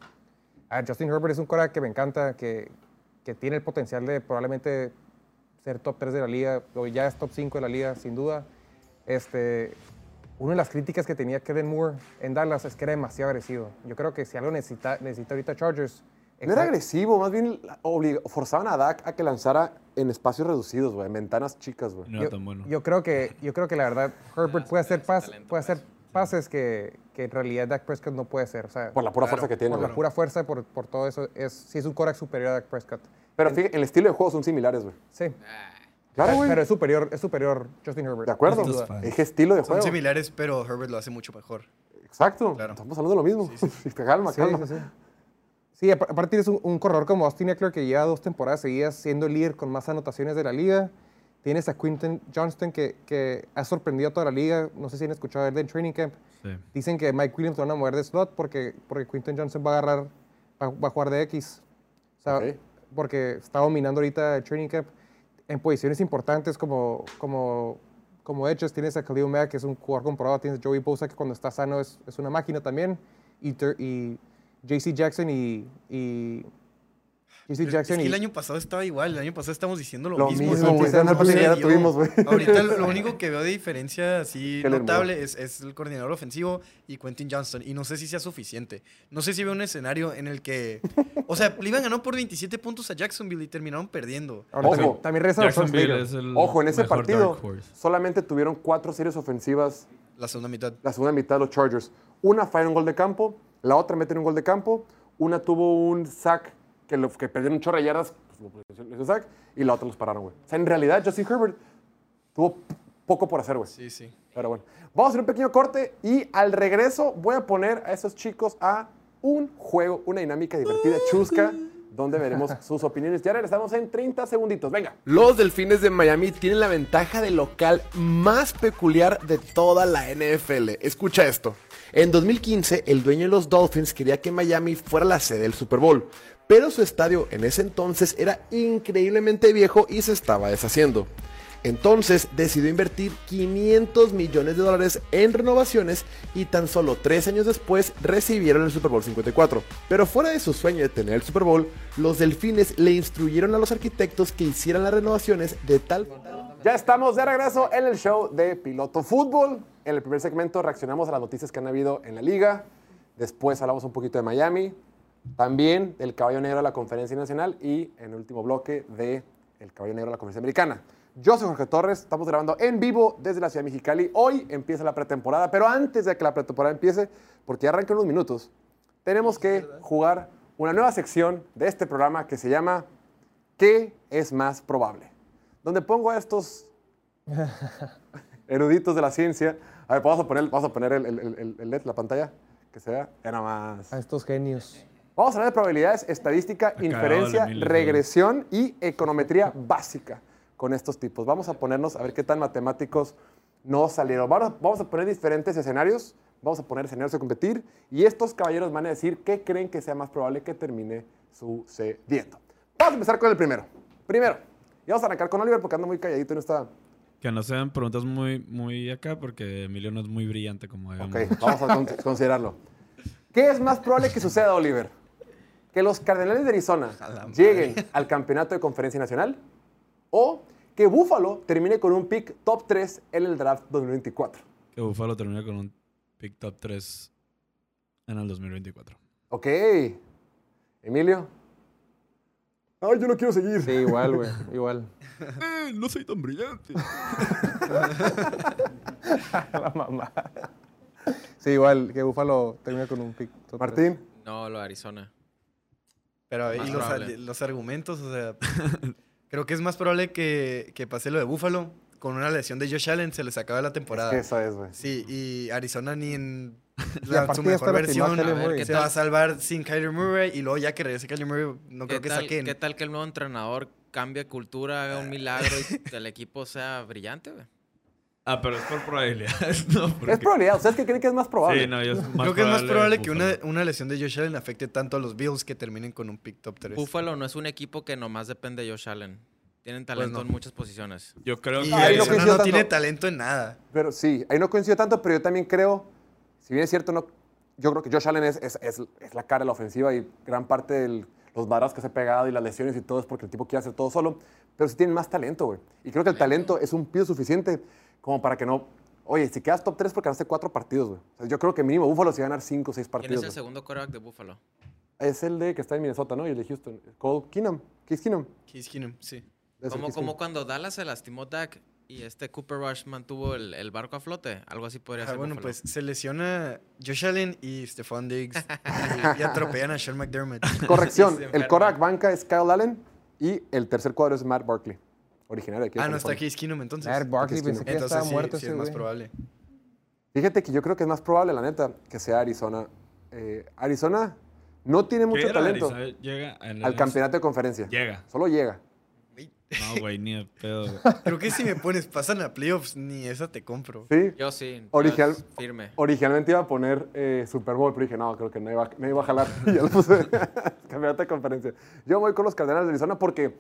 A Justin Herbert es un coreback que me encanta, que, que tiene el potencial de probablemente ser top 3 de la liga, o ya es top 5 de la liga, sin duda. Este, una de las críticas que tenía Kevin Moore en Dallas es que era demasiado agresivo. Yo creo que si algo necesita, necesita ahorita Chargers... No era agresivo, más bien forzaban a Dak a que lanzara en espacios reducidos, güey, en ventanas chicas, güey. No era yo, tan bueno. yo creo que, yo creo que la verdad Herbert puede hacer, pas- puede hacer pases que, que en realidad Dak Prescott no puede hacer. O sea, Por la pura Claro, fuerza que tiene, por la pura fuerza, por, por todo eso, es, sí es un coreback superior a Dak Prescott. Pero fíjate, el estilo de juego son similares, güey. Sí. Claro, güey. Pero es superior, es superior Justin Herbert. De acuerdo. sin duda. Es estilo de Son juego. similares, pero Herbert lo hace mucho mejor. Exacto. Claro. Estamos hablando de lo mismo. calma, Sí, calma. sí, sí. Sí, aparte tienes un, un corredor como Austin Eckler que lleva dos temporadas seguidas siendo el líder con más anotaciones de la liga. Tienes a Quinton Johnston que, que ha sorprendido a toda la liga. No sé si han escuchado de él en Training Camp. Sí. Dicen que Mike Williams lo van a mover de slot porque, porque Quinton Johnson va a agarrar, va, va a jugar de X. O sea, Ok. Porque está dominando ahorita el Training Camp en posiciones importantes como, como, como Edges. Tienes a Khalil Mack, que es un jugador comprobado. Tienes a Joey Bosa, que cuando está sano es, es una máquina también. Y, y JC Jackson y Es Jackson que y... el año pasado estaba igual, el año pasado estábamos diciendo lo, Lo mismo. güey, no tuvimos, güey. Ahorita lo, lo único que veo de diferencia así notable es, es el coordinador ofensivo y Quentin Johnston. Y no sé si sea suficiente. No sé si veo un escenario en el que... O sea, le iban ganando por 27 puntos a Jacksonville y terminaron perdiendo. Ahora Ojo. también, también regresa a Jacksonville Slater. es el Ojo, en ese partido solamente tuvieron cuatro series ofensivas La segunda mitad. la segunda mitad de los Chargers. Una falla un gol de campo, la otra meten un gol de campo, una tuvo un sack que, lo, que perdieron un chorro de yardas, pues, lo- lo- sack, y la otra los pararon, güey. O sea, en realidad Justin Herbert tuvo poco por hacer, güey. Sí, sí. Pero bueno, vamos a hacer un pequeño corte y al regreso voy a poner a esos chicos a un juego, una dinámica divertida, chusca, donde veremos sus opiniones. Ya regresamos en 30 segunditos. Venga. Los Delfines de Miami tienen la ventaja de local más peculiar de toda la NFL. Escucha esto. En 2015, el dueño de los Dolphins quería que Miami fuera la sede del Super Bowl, pero su estadio en ese entonces era increíblemente viejo y se estaba deshaciendo. Entonces decidió invertir 500 millones de dólares en renovaciones y tan solo tres años después recibieron el Super Bowl 54. Pero fuera de su sueño de tener el Super Bowl, los delfines le instruyeron a los arquitectos que hicieran las renovaciones de tal Ya estamos de regreso en el show de Piloto Fútbol. En el primer segmento reaccionamos a las noticias que han habido en la liga. Después hablamos un poquito de Miami. También del caballo negro de la Conferencia Nacional. Y en el último bloque de el caballo negro de la Conferencia Americana. Yo soy Jorge Torres. Estamos grabando en vivo desde la ciudad de Mexicali. Hoy empieza la pretemporada. Pero antes de que la pretemporada empiece, porque ya arranca unos minutos, tenemos que jugar una nueva sección de este programa que se llama ¿Qué es más probable? Donde pongo a estos eruditos de la ciencia. A ver, vamos a poner, vamos a poner el, el- el- el LED, la pantalla, que sea. Ya nada más. A estos genios. Vamos a hablar de probabilidades, estadística, inferencia, vale, miles de regresión y econometría básica con estos tipos. Vamos a ponernos a ver qué tan matemáticos nos salieron. Vamos a, a poner diferentes escenarios, vamos a poner escenarios de competir y estos caballeros van a decir qué creen que sea más probable que termine sucediendo. Vamos a empezar con el primero. Primero, y vamos a arrancar con Oliver porque anda muy calladito y no está... Que no sean preguntas muy, muy acá porque Emilio no es muy brillante como digamos. Ok, vamos a con- considerarlo. ¿Qué es más probable que suceda, Oliver? ¿Que los Cardenales de Arizona lleguen al campeonato de conferencia nacional? ¿O que Buffalo termine con un pick top 3 en el draft 2024? Que Buffalo termina con un pick top 3 en el 2024. Ok. Emilio. Ay, yo no quiero seguir. Sí, igual, güey. Igual. Eh, no soy tan brillante. La mamá. Sí, igual, que Búfalo termina con un pick. top. Martín. No, lo de Arizona. Pero y los, argumentos, o sea, creo que es más probable que, que pase lo de Buffalo. Con una lesión de Josh Allen se les acaba la Es temporada. que eso es, güey. Sí, y Arizona ni en la- su mejor versión Kyler Murray. se ¿qué va a salvar sin Kyler Murray y luego ya que regrese Kyler Murray no creo ¿Qué que tal, saquen. ¿Qué tal que el nuevo entrenador cambie cultura, haga un milagro y el equipo sea brillante, güey? Ah, pero es por probabilidades, ¿no? Porque- Es probabilidad. ¿Ustedes qué creen que es más probable? Sí, no, yo es más Creo que es más probable que una, Buffalo. una lesión de Josh Allen afecte tanto a los Bills que terminen con un pick top 3. Buffalo no es un equipo que nomás depende de Josh Allen. Tienen talento no. en muchas posiciones. Yo creo Y que... Ahí no no, tiene talento en nada. Pero sí, ahí no coincido tanto, pero yo también creo, si bien es cierto, no, yo creo que Josh Allen es, es, es- es la cara de la ofensiva y gran parte de los varas que se ha pegado y las lesiones y todo es porque el tipo quiere hacer todo solo, pero sí tienen más talento, güey. Y creo que el talento es un piso suficiente como para que no... Oye, si quedas top 3 porque ganaste cuatro partidos, güey. O sea, yo creo que mínimo Buffalo se va a ganar 5 o 6 ¿Quién partidos. es el güey. segundo quarterback de Buffalo? Es el de que está en Minnesota, ¿no? Y el de Houston. Cole Keenum. Case Keenum. Case Keenum, sí. Como, como cuando Dallas se lastimó Dak y este Cooper Rush mantuvo el, el barco a flote. Algo así podría Ah, ser bueno, Buffalo. pues se lesiona Josh Allen y Stephon Diggs y, y atropellan a Sean McDermott. Corrección, el quarterback banca es Kyle Allen y el tercer cuadro es Matt Barkley, originario de aquí. de Ah, no está. Case Keenum entonces. Jared Barkley pensé que Entonces estaba sí, muerto sí ese es más güey. probable. Fíjate que yo creo que es más probable, la neta, que sea Arizona. Eh, Arizona no tiene ¿Qué mucho era? talento Arizona Llega al campeonato de conferencia. Llega. Solo llega. No, güey, ni de pedo. güey. Creo que si me pones pasan a playoffs, ni esa te compro. Sí. Yo sí. Original- Firme. Originalmente iba a poner eh, Super Bowl, pero dije, no, creo que no iba, no iba a jalar. Y ya lo puse. campeonato de conferencia. Yo voy con los Cardenales de Arizona porque,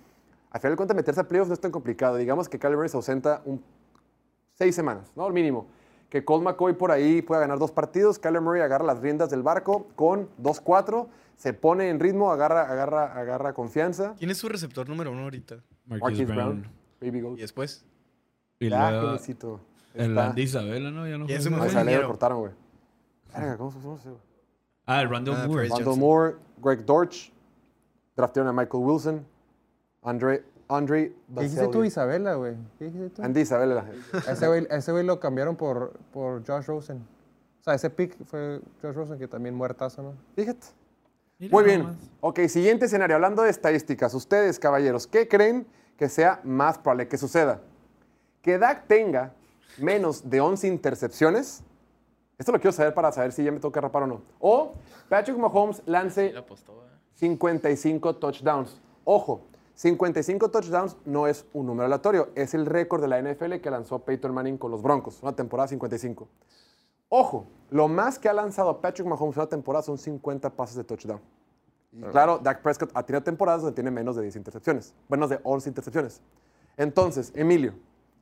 al final de cuentas, meterse a playoffs no es tan complicado. Digamos que Murray se ausenta un, seis semanas, ¿no? Al mínimo. Que Colt McCoy por ahí pueda ganar dos partidos. Kyler Murray agarra las riendas del barco con 2-4. Se pone en ritmo, agarra, agarra, agarra confianza. ¿Quién es su receptor número uno ahorita? Marquise Marquise Brown. Brown. Baby Goat. Y después. Y jovencito. el Isabela, ¿no? Ya no Y me Ah, lo dinero. cortaron, güey. Verga, ¿cómo se llama ese, güey? Ah, el Randall Ah, Moore. Randall. Moore, Greg Dortch, draftearon a Michael Wilson, Andre, Andre ¿Qué dijiste tú. Isabela, güey? ¿Qué dijiste tú? Andy Isabella. A ese güey, a ese güey lo cambiaron por, por Josh Rosen. O sea, ese pick fue Josh Rosen, que también muertazo, ¿no? Fíjate. Mira Muy bien. nomás. Ok, siguiente escenario. Hablando de estadísticas, ustedes, caballeros, ¿qué creen que sea más probable que suceda? Que Dak tenga menos de 11 intercepciones. Esto lo quiero saber para saber si ya me toca rapar o no. O Patrick Mahomes lance Lo apostó, ¿eh? 55 touchdowns. Ojo, 55 touchdowns no es un número aleatorio, es el récord de la NFL que lanzó Peyton Manning con los Broncos, una temporada 55. Ojo, lo más que ha lanzado Patrick Mahomes en una temporada son 50 pases de touchdown. Y claro, Dak Prescott ha tenido temporadas donde tiene menos de 10 intercepciones, menos de 11 intercepciones. Entonces, Emilio,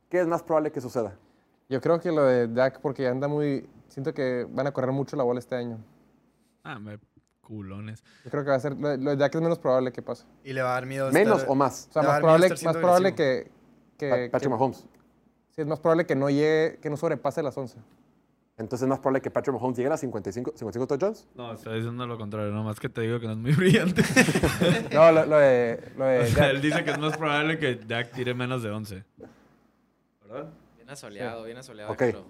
¿qué es más probable que suceda? Yo creo que lo de Dak, porque anda muy... Siento que van a correr mucho la bola este año. Ah, me culones. Yo creo que va a ser... Lo de, Dak es menos probable que pase. Y le va a dar miedo. ¿Menos estar- o más? O sea, más probable, más probable que... que, Pa- Patrick que- Mahomes. Sí, es más probable que no llegue, que no sobrepase las 11. Entonces es más probable que Patrick Mahomes llegue a 55, 55 touchdowns. No, está diciendo lo contrario. Nomás que te digo que no es muy brillante. No, lo, lo de, lo de O sea, Dak. él dice que es más probable que Dak tire menos de 11. ¿Verdad? Bien asoleado, bien asoleado. Ok. déjalo.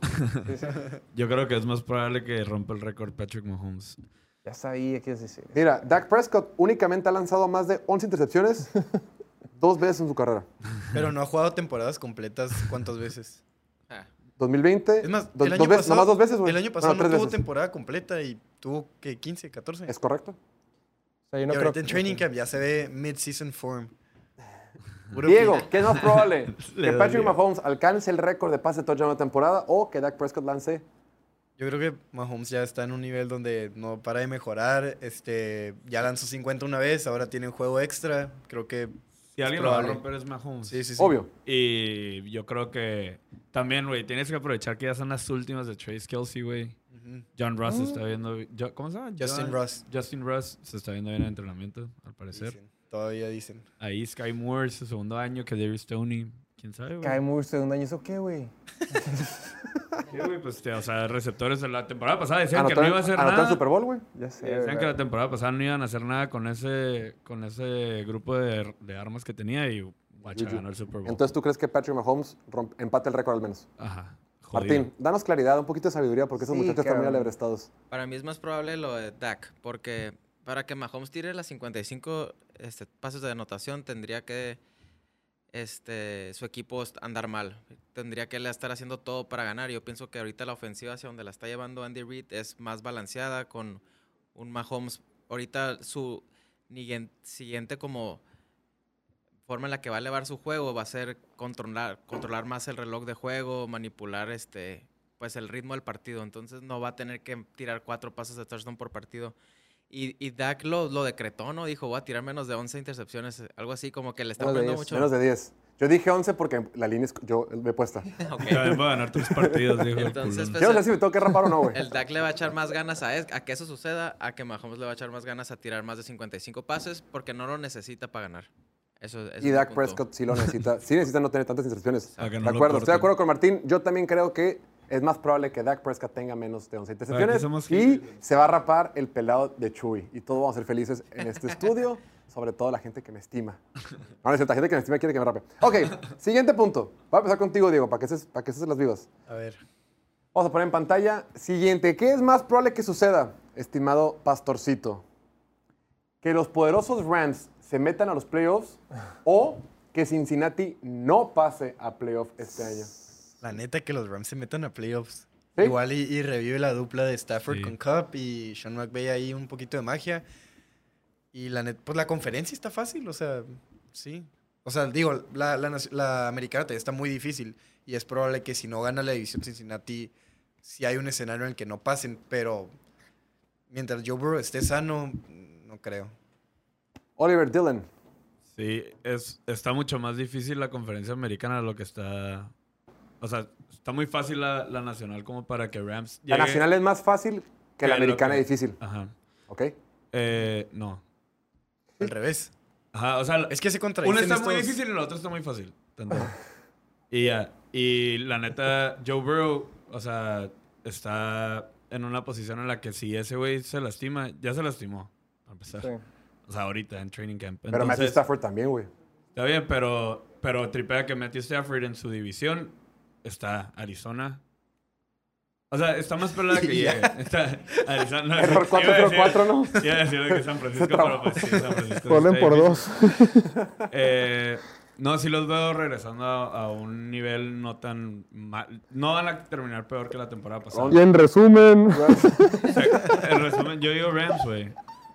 Yo creo que es más probable que rompa el récord Patrick Mahomes. Ya sabía ibas a decir. Mira, Dak Prescott únicamente ha lanzado más de 11 intercepciones dos veces en su carrera. Pero no ha jugado temporadas completas. ¿Cuántas veces? Ah, 2020, Es más, do- el año dos veces, pasado, nomás dos veces, güey. El año pasado Bueno, no tuvo veces. temporada completa y tuvo, ¿qué? 15, 14. ¿Es correcto? O sea, yo no y creo ahorita en training camp ya se ve mid-season form. Puro Diego, ¿qué es más probable? Le ¿Que Patrick. Mahomes alcance el récord de pase de touchdown de la temporada o que Dak Prescott lance? Yo creo que Mahomes ya está en un nivel donde no para de mejorar. Este, ya lanzó 50 una vez, ahora tiene un juego extra. Creo que Si alguien lo va a romper es Mahomes. sí, sí, sí. Obvio. Y yo creo que también, güey, tienes que aprovechar que ya son las últimas de Trace Kelsey, güey. John Ross se está viendo. yo- ¿Cómo se llama? Justin John- Ross. Justin Ross se está viendo bien en entrenamiento, al parecer. Dicen, todavía dicen. Ahí Sky Moore, su segundo año, que David Stoney. ¿Quién sabe, güey? Cae muy segundo año, ¿eso qué, güey? Sí, güey, pues, o sea, receptores de la temporada pasada decían que no iba a hacer anotó el nada. Super Bowl, güey. Ya sé. Decían güey. que la temporada pasada no iban a hacer nada con ese, con ese grupo de, de armas que tenía y guacha, ganó el Super Bowl. Entonces, ¿tú crees que Patrick Mahomes empate el récord al menos? Ajá. jodido. Martín, danos claridad, un poquito de sabiduría, porque esos Sí, muchachos están muy alebrestados. Para mí es más probable lo de Dak, porque para que Mahomes tire las 55 este, pases de anotación, tendría que este, su equipo andar mal. Tendría que estar haciendo todo para ganar. Yo pienso que ahorita la ofensiva hacia donde la está llevando Andy Reid es más balanceada con un Mahomes. Ahorita su siguiente como forma en la que va a elevar su juego va a ser controlar, controlar más el reloj de juego, manipular este pues el ritmo del partido. Entonces no va a tener que tirar cuatro pases de touchdown por partido. Y, y Dak lo, lo decretó, ¿no? Dijo, voy a tirar menos de 11 intercepciones. Algo así como que le está Menos de poniendo 10, mucho... Menos de 10. Yo dije 11 porque la línea es, yo me he puesta. Ok. También va a ganar tres partidos, dijo el Entonces, pues, Yo no sé si me tengo que rapar o no, güey. El Dak le va a echar más ganas a, es- a que eso suceda, a que Mahomes le va a echar más ganas a tirar más de 55 pases, porque no lo necesita para ganar. Eso, ese es Y Dak. Prescott sí lo necesita. Sí necesita no tener tantas intercepciones. De no acuerdo, estoy de acuerdo con Martín. Yo también creo que es más probable que Dak Prescott tenga menos de 11 Aquí intercepciones. somos Y se va a rapar el pelado de Chuy. Y todos vamos a ser felices en este estudio, sobre todo la gente que me estima. No, no es cierto, la gente que me estima quiere que me rape. Ok, siguiente punto. Voy a empezar contigo, Diego, para que estés, para que estés las vivas. A ver. Vamos a poner en pantalla. Siguiente. ¿Qué es más probable que suceda, estimado Pastorcito? ¿Que los poderosos Rams se metan a los playoffs o que Cincinnati no pase a playoff este año? La neta que los Rams se metan a playoffs. ¿Sí? Igual y, y revive la dupla de Stafford Sí. con Cup y Sean McVay ahí un poquito de magia. Y la neta, pues la conferencia está fácil, o sea, sí. O sea, digo, la, la, la americana todavía está muy difícil y es probable que si no gana la división Cincinnati, sí hay un escenario en el que no pasen, pero mientras Joe Burrow esté sano, no creo. Oliver Dillon. Sí, es, está mucho más difícil la conferencia americana de lo que está... O sea, está muy fácil la, la nacional como para que Rams... La llegue- nacional es más fácil que la Que americana que- es difícil. Ajá. ¿Ok? Eh, no. Al revés. Ajá, o sea, Es que se una contradicen está muy difícil y la otra está muy fácil. Y ya. Y la neta, Joe Burrow, o sea, está en una posición en la que si ese güey se lastima, ya se lastimó, para empezar. Sí. O sea, ahorita en training camp. Pero Matthew Stafford también, güey. Está bien, pero, pero tripea que Matthew Stafford en su división está Arizona. O sea, está más pelada que Ya. llegue. Está Arizona. Error Iba a decir- 404, ¿no? Iba a decir de que San Francisco, pero pues sí, San Francisco. Ponen por dos. Eh, no, sí los veo regresando a, a un nivel no tan mal. No van a terminar peor que la temporada pasada. Y en resumen, O sea, en resumen, yo digo Rams, güey.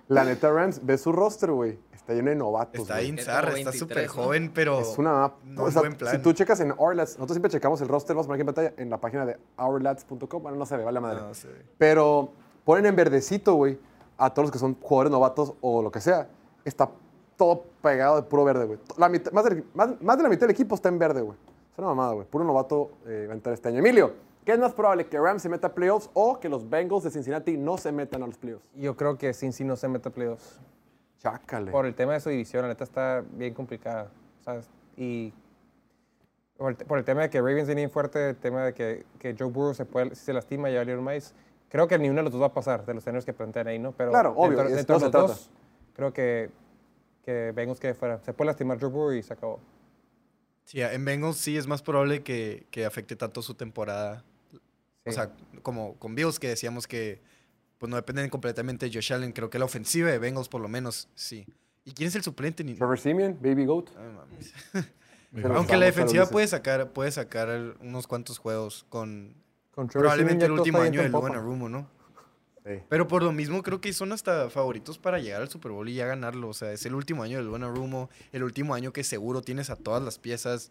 La neta, Rams, ve su roster, güey. Está lleno de novatos. Está güey. Es está 23, súper ¿no? joven, pero Es una no o sea, buen plan. Si tú checas en Ourlads, nosotros siempre checamos el roster, vamos a poner aquí en pantalla, en la página de ourlads.com. Bueno, no se ve, vale la madre. No, se ve. Pero ponen en verdecito, güey, a todos los que son jugadores novatos o lo que sea. Está todo pegado de puro verde, güey. La mitad- más, del- más- más de la mitad del equipo está en verde, güey. Es una mamada, güey. Puro novato eh, va a entrar este año. Emilio, ¿qué es más probable, que Rams se meta a playoffs o que los Bengals de Cincinnati no se metan a los playoffs? yo creo que Cincy no se mete a playoffs. Chácale. Por el tema de su división, la neta está bien complicada. ¿sabes? Y por el, por el tema de que Ravens viene bien fuerte, el tema de que, que Joe Burrow se, puede, si se lastima y valieron más, creo que ni uno de los dos va a pasar, de los escenarios que plantean ahí, ¿no? Pero Claro, obvio, dentro, dentro de se los trata. dos, creo que, que Bengals quede fuera. Se puede lastimar Joe Burrow y se acabó. Sí, en Bengals sí es más probable que, que afecte tanto su temporada. O Sí. sea, como con Bills que decíamos que pues no dependen completamente de Josh Allen. Creo que la ofensiva de Bengals por lo menos sí. ¿Y quién es el suplente? Trevor Simeon, Baby Goat. Ay, mames. Se lo Aunque la defensiva puede sacar, puede sacar unos cuantos juegos con probablemente el último año del en Luan popa. Arumo, ¿no? Sí. Pero por lo mismo creo que son hasta favoritos para llegar al Super Bowl y ya ganarlo. O sea, es el último año del Luan Arumo, el último año que seguro tienes a todas las piezas.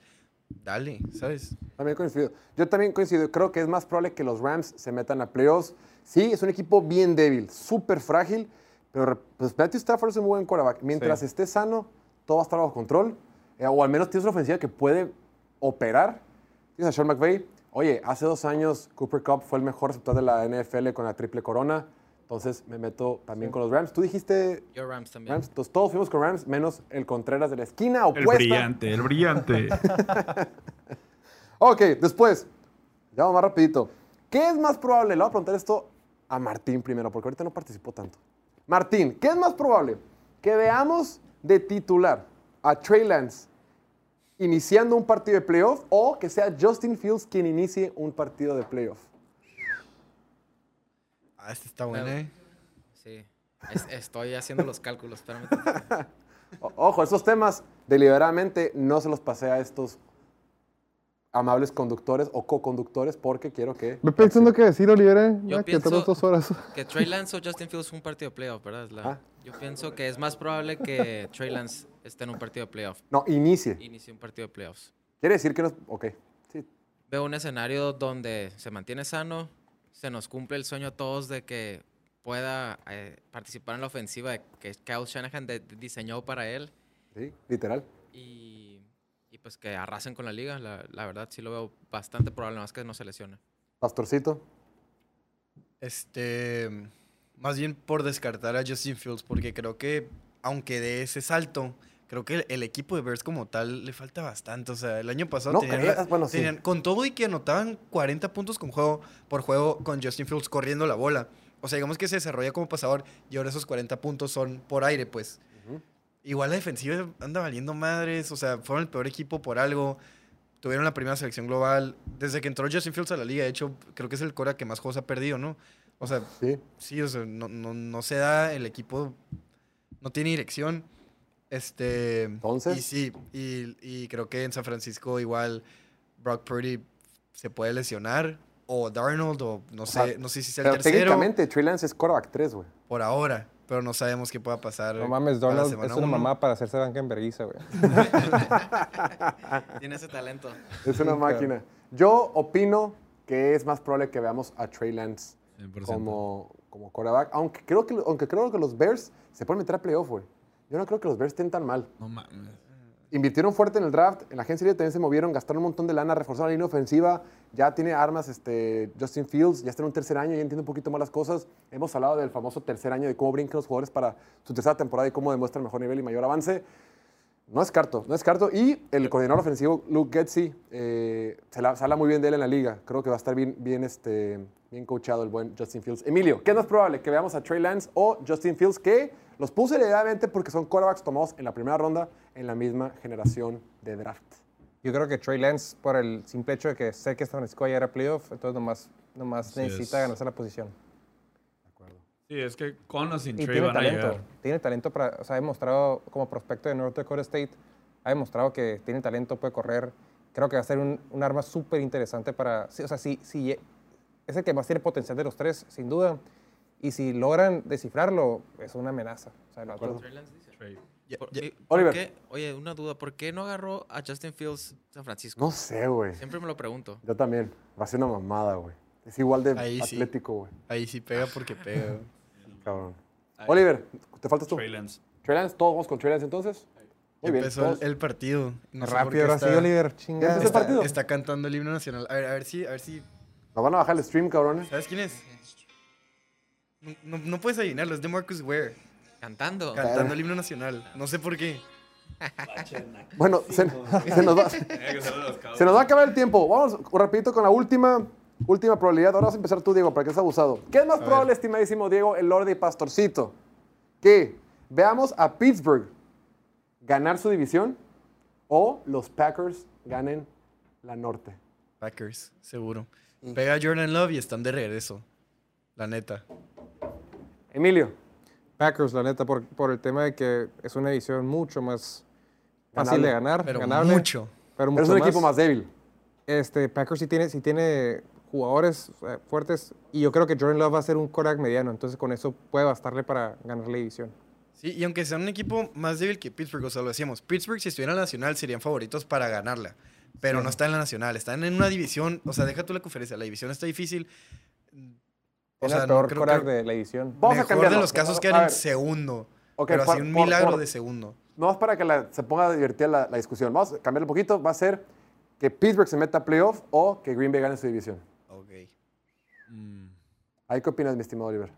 Dale, ¿sabes? También coincido. Yo también coincido. Creo que es más probable que los Rams se metan a playoffs. Sí, es un equipo bien débil, súper frágil, pero pues Matthew Stafford es un muy buen quarterback. Mientras Sí. esté sano, todo va a estar bajo control. Eh, o al menos tienes una ofensiva que puede operar. Tienes a Sean McVay. Oye, hace dos años Cooper Cup fue el mejor receptor de la NFL con la triple corona. Entonces me meto también con los Rams. Tú dijiste Yo Rams también. Rams. Entonces todos fuimos con Rams, menos el Contreras de la esquina El opuesta. brillante, el brillante. Ok, después, ya vamos más rapidito. ¿Qué es más probable? Le voy a preguntar esto a Martín primero, porque ahorita no participó tanto. Martín, ¿qué es más probable? ¿Que veamos de titular a Trey Lance iniciando un partido de playoff o que sea Justin Fields quien inicie un partido de playoff? Ah, esta está buena, eh. Sí. Es- estoy haciendo los cálculos, espérame. Ojo, esos temas deliberadamente no se los pasé a estos amables conductores o co-conductores porque quiero que... Me pensando qué decir, Oliver, ¿eh? Yo que pienso- tenemos dos horas. Que Trey Lance o Justin Fields un partido de playoff, ¿verdad? Es la- Ah. Yo pienso que es más probable que Trey Lance esté en un partido de playoff. No, inicie. Inicie un partido de playoffs. Quiere decir que no... Ok, sí. Veo un escenario donde se mantiene sano, se nos cumple el sueño a todos de que pueda eh, participar en la ofensiva que Kyle Shanahan de- diseñó para él Sí, literal. y, y pues que arrasen con la liga. La, la verdad sí lo veo bastante probable, más que no se lesione. Pastorcito. Este, más bien por descartar a Justin Fields, porque creo que, aunque de ese salto, creo que el, el equipo de Bears como tal le falta bastante. O sea, el año pasado No tenían, creas, la- bueno, sí. tenían- con todo y que anotaban 40 puntos con juego, por juego con Justin Fields corriendo la bola. O sea, digamos que se desarrolla como pasador y ahora esos 40 puntos son por aire, pues. Igual la defensiva anda valiendo madres, o sea, fueron el peor equipo por algo. Tuvieron la primera selección global. Desde que entró Justin Fields a la liga, de hecho, creo que es el Cora que más juegos ha perdido, ¿no? O sea, Sí. sí, o sea, no, no, no se da, el equipo no tiene dirección. Este. Entonces. Y sí, y, y creo que en San Francisco igual Brock Purdy se puede lesionar. O Darnold, o no sé, no sé si sea el Pero tercero. técnicamente Trey Lance es quarterback 3, güey. Por ahora. Pero no sabemos qué pueda pasar. No mames, semana es una uno. mamá para hacerse banca en vergüenza, güey. Tiene ese talento. Es una máquina. Yo opino que es más probable que veamos a Trey Lance 100%. como, como quarterback. Aunque creo, que, aunque creo que los Bears se pueden meter a playoff, güey. Yo no creo que los Bears estén tan mal. No mames. Invirtieron fuerte en el draft, en la agencia libre también se movieron, gastaron un montón de lana, reforzaron la línea ofensiva, ya tiene armas este, Justin Fields, ya está en un tercer año, ya entiende un poquito más las cosas. Hemos hablado del famoso tercer año, de cómo brincan los jugadores para su tercera temporada y cómo demuestran mejor nivel y mayor avance. No descarto, no descarto. Y el coordinador ofensivo, Luke Getzi, eh, se, la- se habla muy bien de él en la liga. Creo que va a estar bien, bien, este, bien coachado el buen Justin Fields. Emilio, ¿qué es más probable? ¿Que veamos a Trey Lance o Justin Fields? Que los puse heredadamente porque son quarterbacks tomados en la primera ronda en la misma generación de draft. Yo creo que Trey Lance, por el simple hecho de que sé que San Francisco va a llegar a playoff, entonces nomás, nomás Así necesita es. ganarse la posición. Sí, es que con o sin Y Trey tiene van a talento. llegar. Tiene talento para. O sea, ha demostrado como prospecto de North Dakota State. Ha demostrado que tiene talento, puede correr. Creo que va a ser un, un arma súper interesante para. o sea, si, si es el que más tiene potencial de los tres, sin duda. Y si logran descifrarlo, es una amenaza. O sea, el vato- Trey Lance dice. Trey. Ya- Por- ya- y- ¿por Oliver. qué- oye, una duda. ¿Por qué no agarró a Justin Fields San Francisco? No sé, güey. Siempre me lo pregunto. Yo también. Va a ser una mamada, güey. Es igual de Ahí atlético, güey. Ahí sí pega porque pega. Cabrón. Oliver, ¿te faltas tú? Trey Lance. Trey Lance, todos vamos con Trey Lance entonces. Muy bien. Empezó el, todos. el partido. No Rápido, ahora sí, está- Oliver. ¿Ya Chingada. empezó el Está, partido? está cantando el himno nacional. A ver, a ver si, a ver si. Nos van a bajar el stream, cabrones. ¿Sabes quién es? No, no, no puedes adivinarlo, es de Marcus Ware. Cantando. Cantando el himno nacional. No sé por qué. Bueno, se, se nos va, se nos va a acabar el tiempo. Vamos rapidito con la última, última probabilidad. Ahora vas a empezar tú, Diego, para que seas abusado. ¿Qué es más probable, estimadísimo Diego, el Lord y Pastorcito? Que veamos a Pittsburgh ganar su división o los Packers ganen la norte. Packers, seguro. Pega a Jordan Love y están de regreso. La neta. Emilio, Packers, la neta, por, por el tema de que es una edición mucho más fácil Ganable. de ganar, Pero ganable. mucho. Pero pero es mucho un equipo más débil. Este, Packers sí tiene, sí tiene jugadores eh, fuertes y yo creo que Jordan Love va a ser un quarterback mediano, entonces con eso puede bastarle para ganar la división. Sí, y aunque sea un equipo más débil que Pittsburgh, o sea, lo decíamos, Pittsburgh si estuviera en la nacional serían favoritos para ganarla. Pero no está en la nacional, están en una división, o sea, deja tú la conferencia, la división está difícil. O Es sea, el no peor creo que de la edición. Vamos a mejor cambiarlo. de los casos A en ver. segundo. Ok, pero por- así un por- milagro por- de segundo. No es para que la- se ponga divertida la, la discusión. Vamos a cambiarlo un poquito. Va a ser que Pittsburgh se meta a playoff o que Green Bay gane su división. Ok. ¿Ahí qué opinas, mi estimado Oliver?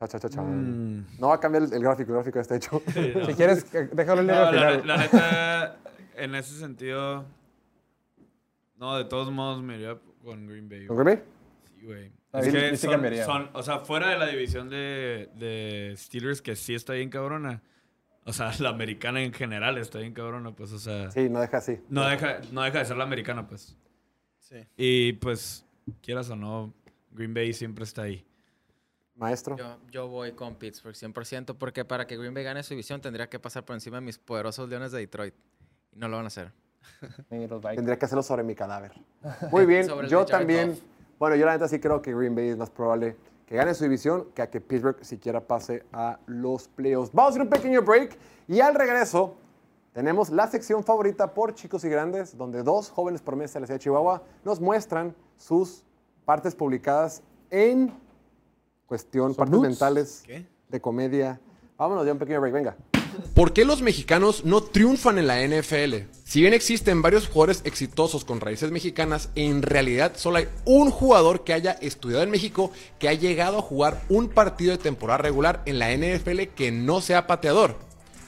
Cha, cha, cha, cha. Mm. No va a cambiar el, el gráfico, el gráfico está hecho. Si quieres, eh, déjalo leer No, al la, final. la neta, en ese sentido, no, de todos modos me iría con Green Bay. ¿Con. Green Bay? Sí, güey. Ah, Es que yo sí son, cambiaría. son- o sea, fuera de la división de, de Steelers, que sí está bien cabrona. O sea, la americana en general está bien cabrona, pues, o sea, Sí, no deja así. no, deja, no deja de ser la americana, pues. Sí. Y pues, quieras o no, Green Bay siempre está ahí. Maestro. Yo, yo voy con Pittsburgh 100% porque para que Green Bay gane su división tendría que pasar por encima de mis poderosos Leones de Detroit. Y no lo van a hacer. Tendría que hacerlo sobre mi cadáver. Muy bien, yo también. Goff. Bueno, yo la neta sí creo que Green Bay es más probable que gane su división que a que Pittsburgh siquiera pase a los playoffs. Vamos a hacer un pequeño break y al regreso tenemos la sección favorita por chicos y grandes, donde dos jóvenes promesas de la ciudad de Chihuahua nos muestran sus partes publicadas en cuestión, partes nudes? mentales ¿Qué? de comedia. Vámonos un pequeño break, venga. ¿Por qué los mexicanos no triunfan en la NFL? Si bien existen varios jugadores exitosos con raíces mexicanas, en realidad solo hay un jugador que haya estudiado en México que ha llegado a jugar un partido de temporada regular en la NFL que no sea pateador.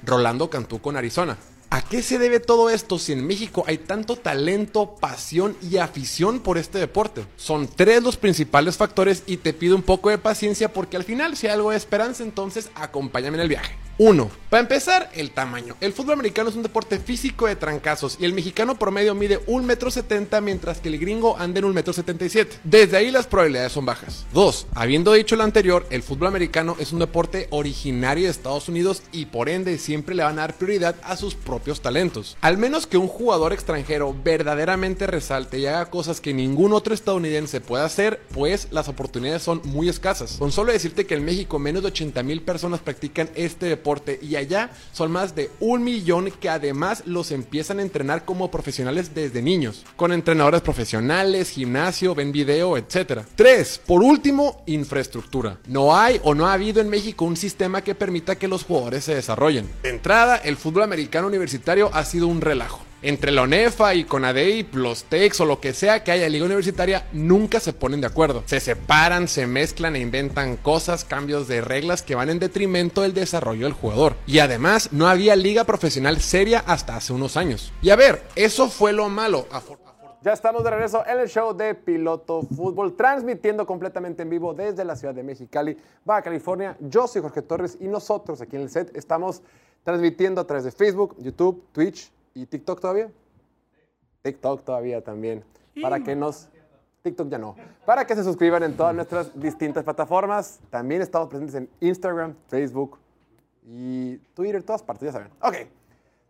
Rolando Cantú con Arizona. ¿A qué se debe todo esto si en México hay tanto talento, pasión y afición por este deporte? Son tres los principales factores y te pido un poco de paciencia porque al final si hay algo de esperanza entonces acompáñame en el viaje. 1. Para empezar, el tamaño. El fútbol americano es un deporte físico de trancazos y el mexicano promedio mide 1,70 m mientras que el gringo anda en 1,77 m. Desde ahí las probabilidades son bajas. 2. Habiendo dicho lo anterior, el fútbol americano es un deporte originario de Estados Unidos y por ende siempre le van a dar prioridad a sus propios talentos. Al menos que un jugador extranjero verdaderamente resalte y haga cosas que ningún otro estadounidense pueda hacer, pues las oportunidades son muy escasas. Con solo decirte que en México menos de 80 mil personas practican este deporte y allá son más de un millón que además los empiezan a entrenar como profesionales desde niños, con entrenadores profesionales, gimnasio, ven video, etc. 3. Por último, infraestructura. No hay o no ha habido en México un sistema que permita que los jugadores se desarrollen. De entrada, el fútbol americano universitario ha sido un relajo. Entre la ONEFA y CONADEI, los TECs o lo que sea que haya liga universitaria, nunca se ponen de acuerdo. Se separan, se mezclan e inventan cosas, cambios de reglas que van en detrimento del desarrollo del jugador. Y además, no había liga profesional seria hasta hace unos años. Y a ver, eso fue lo malo. Ya estamos de regreso en el show de Piloto Fútbol, transmitiendo completamente en vivo desde la ciudad de Mexicali, Baja California. Yo soy Jorge Torres y nosotros aquí en el set estamos transmitiendo a través de Facebook, YouTube, Twitch y TikTok todavía. TikTok todavía también. Para que nos... TikTok ya no. Para que se suscriban en todas nuestras distintas plataformas. También estamos presentes en Instagram, Facebook y Twitter, todas partes, ya saben. Ok.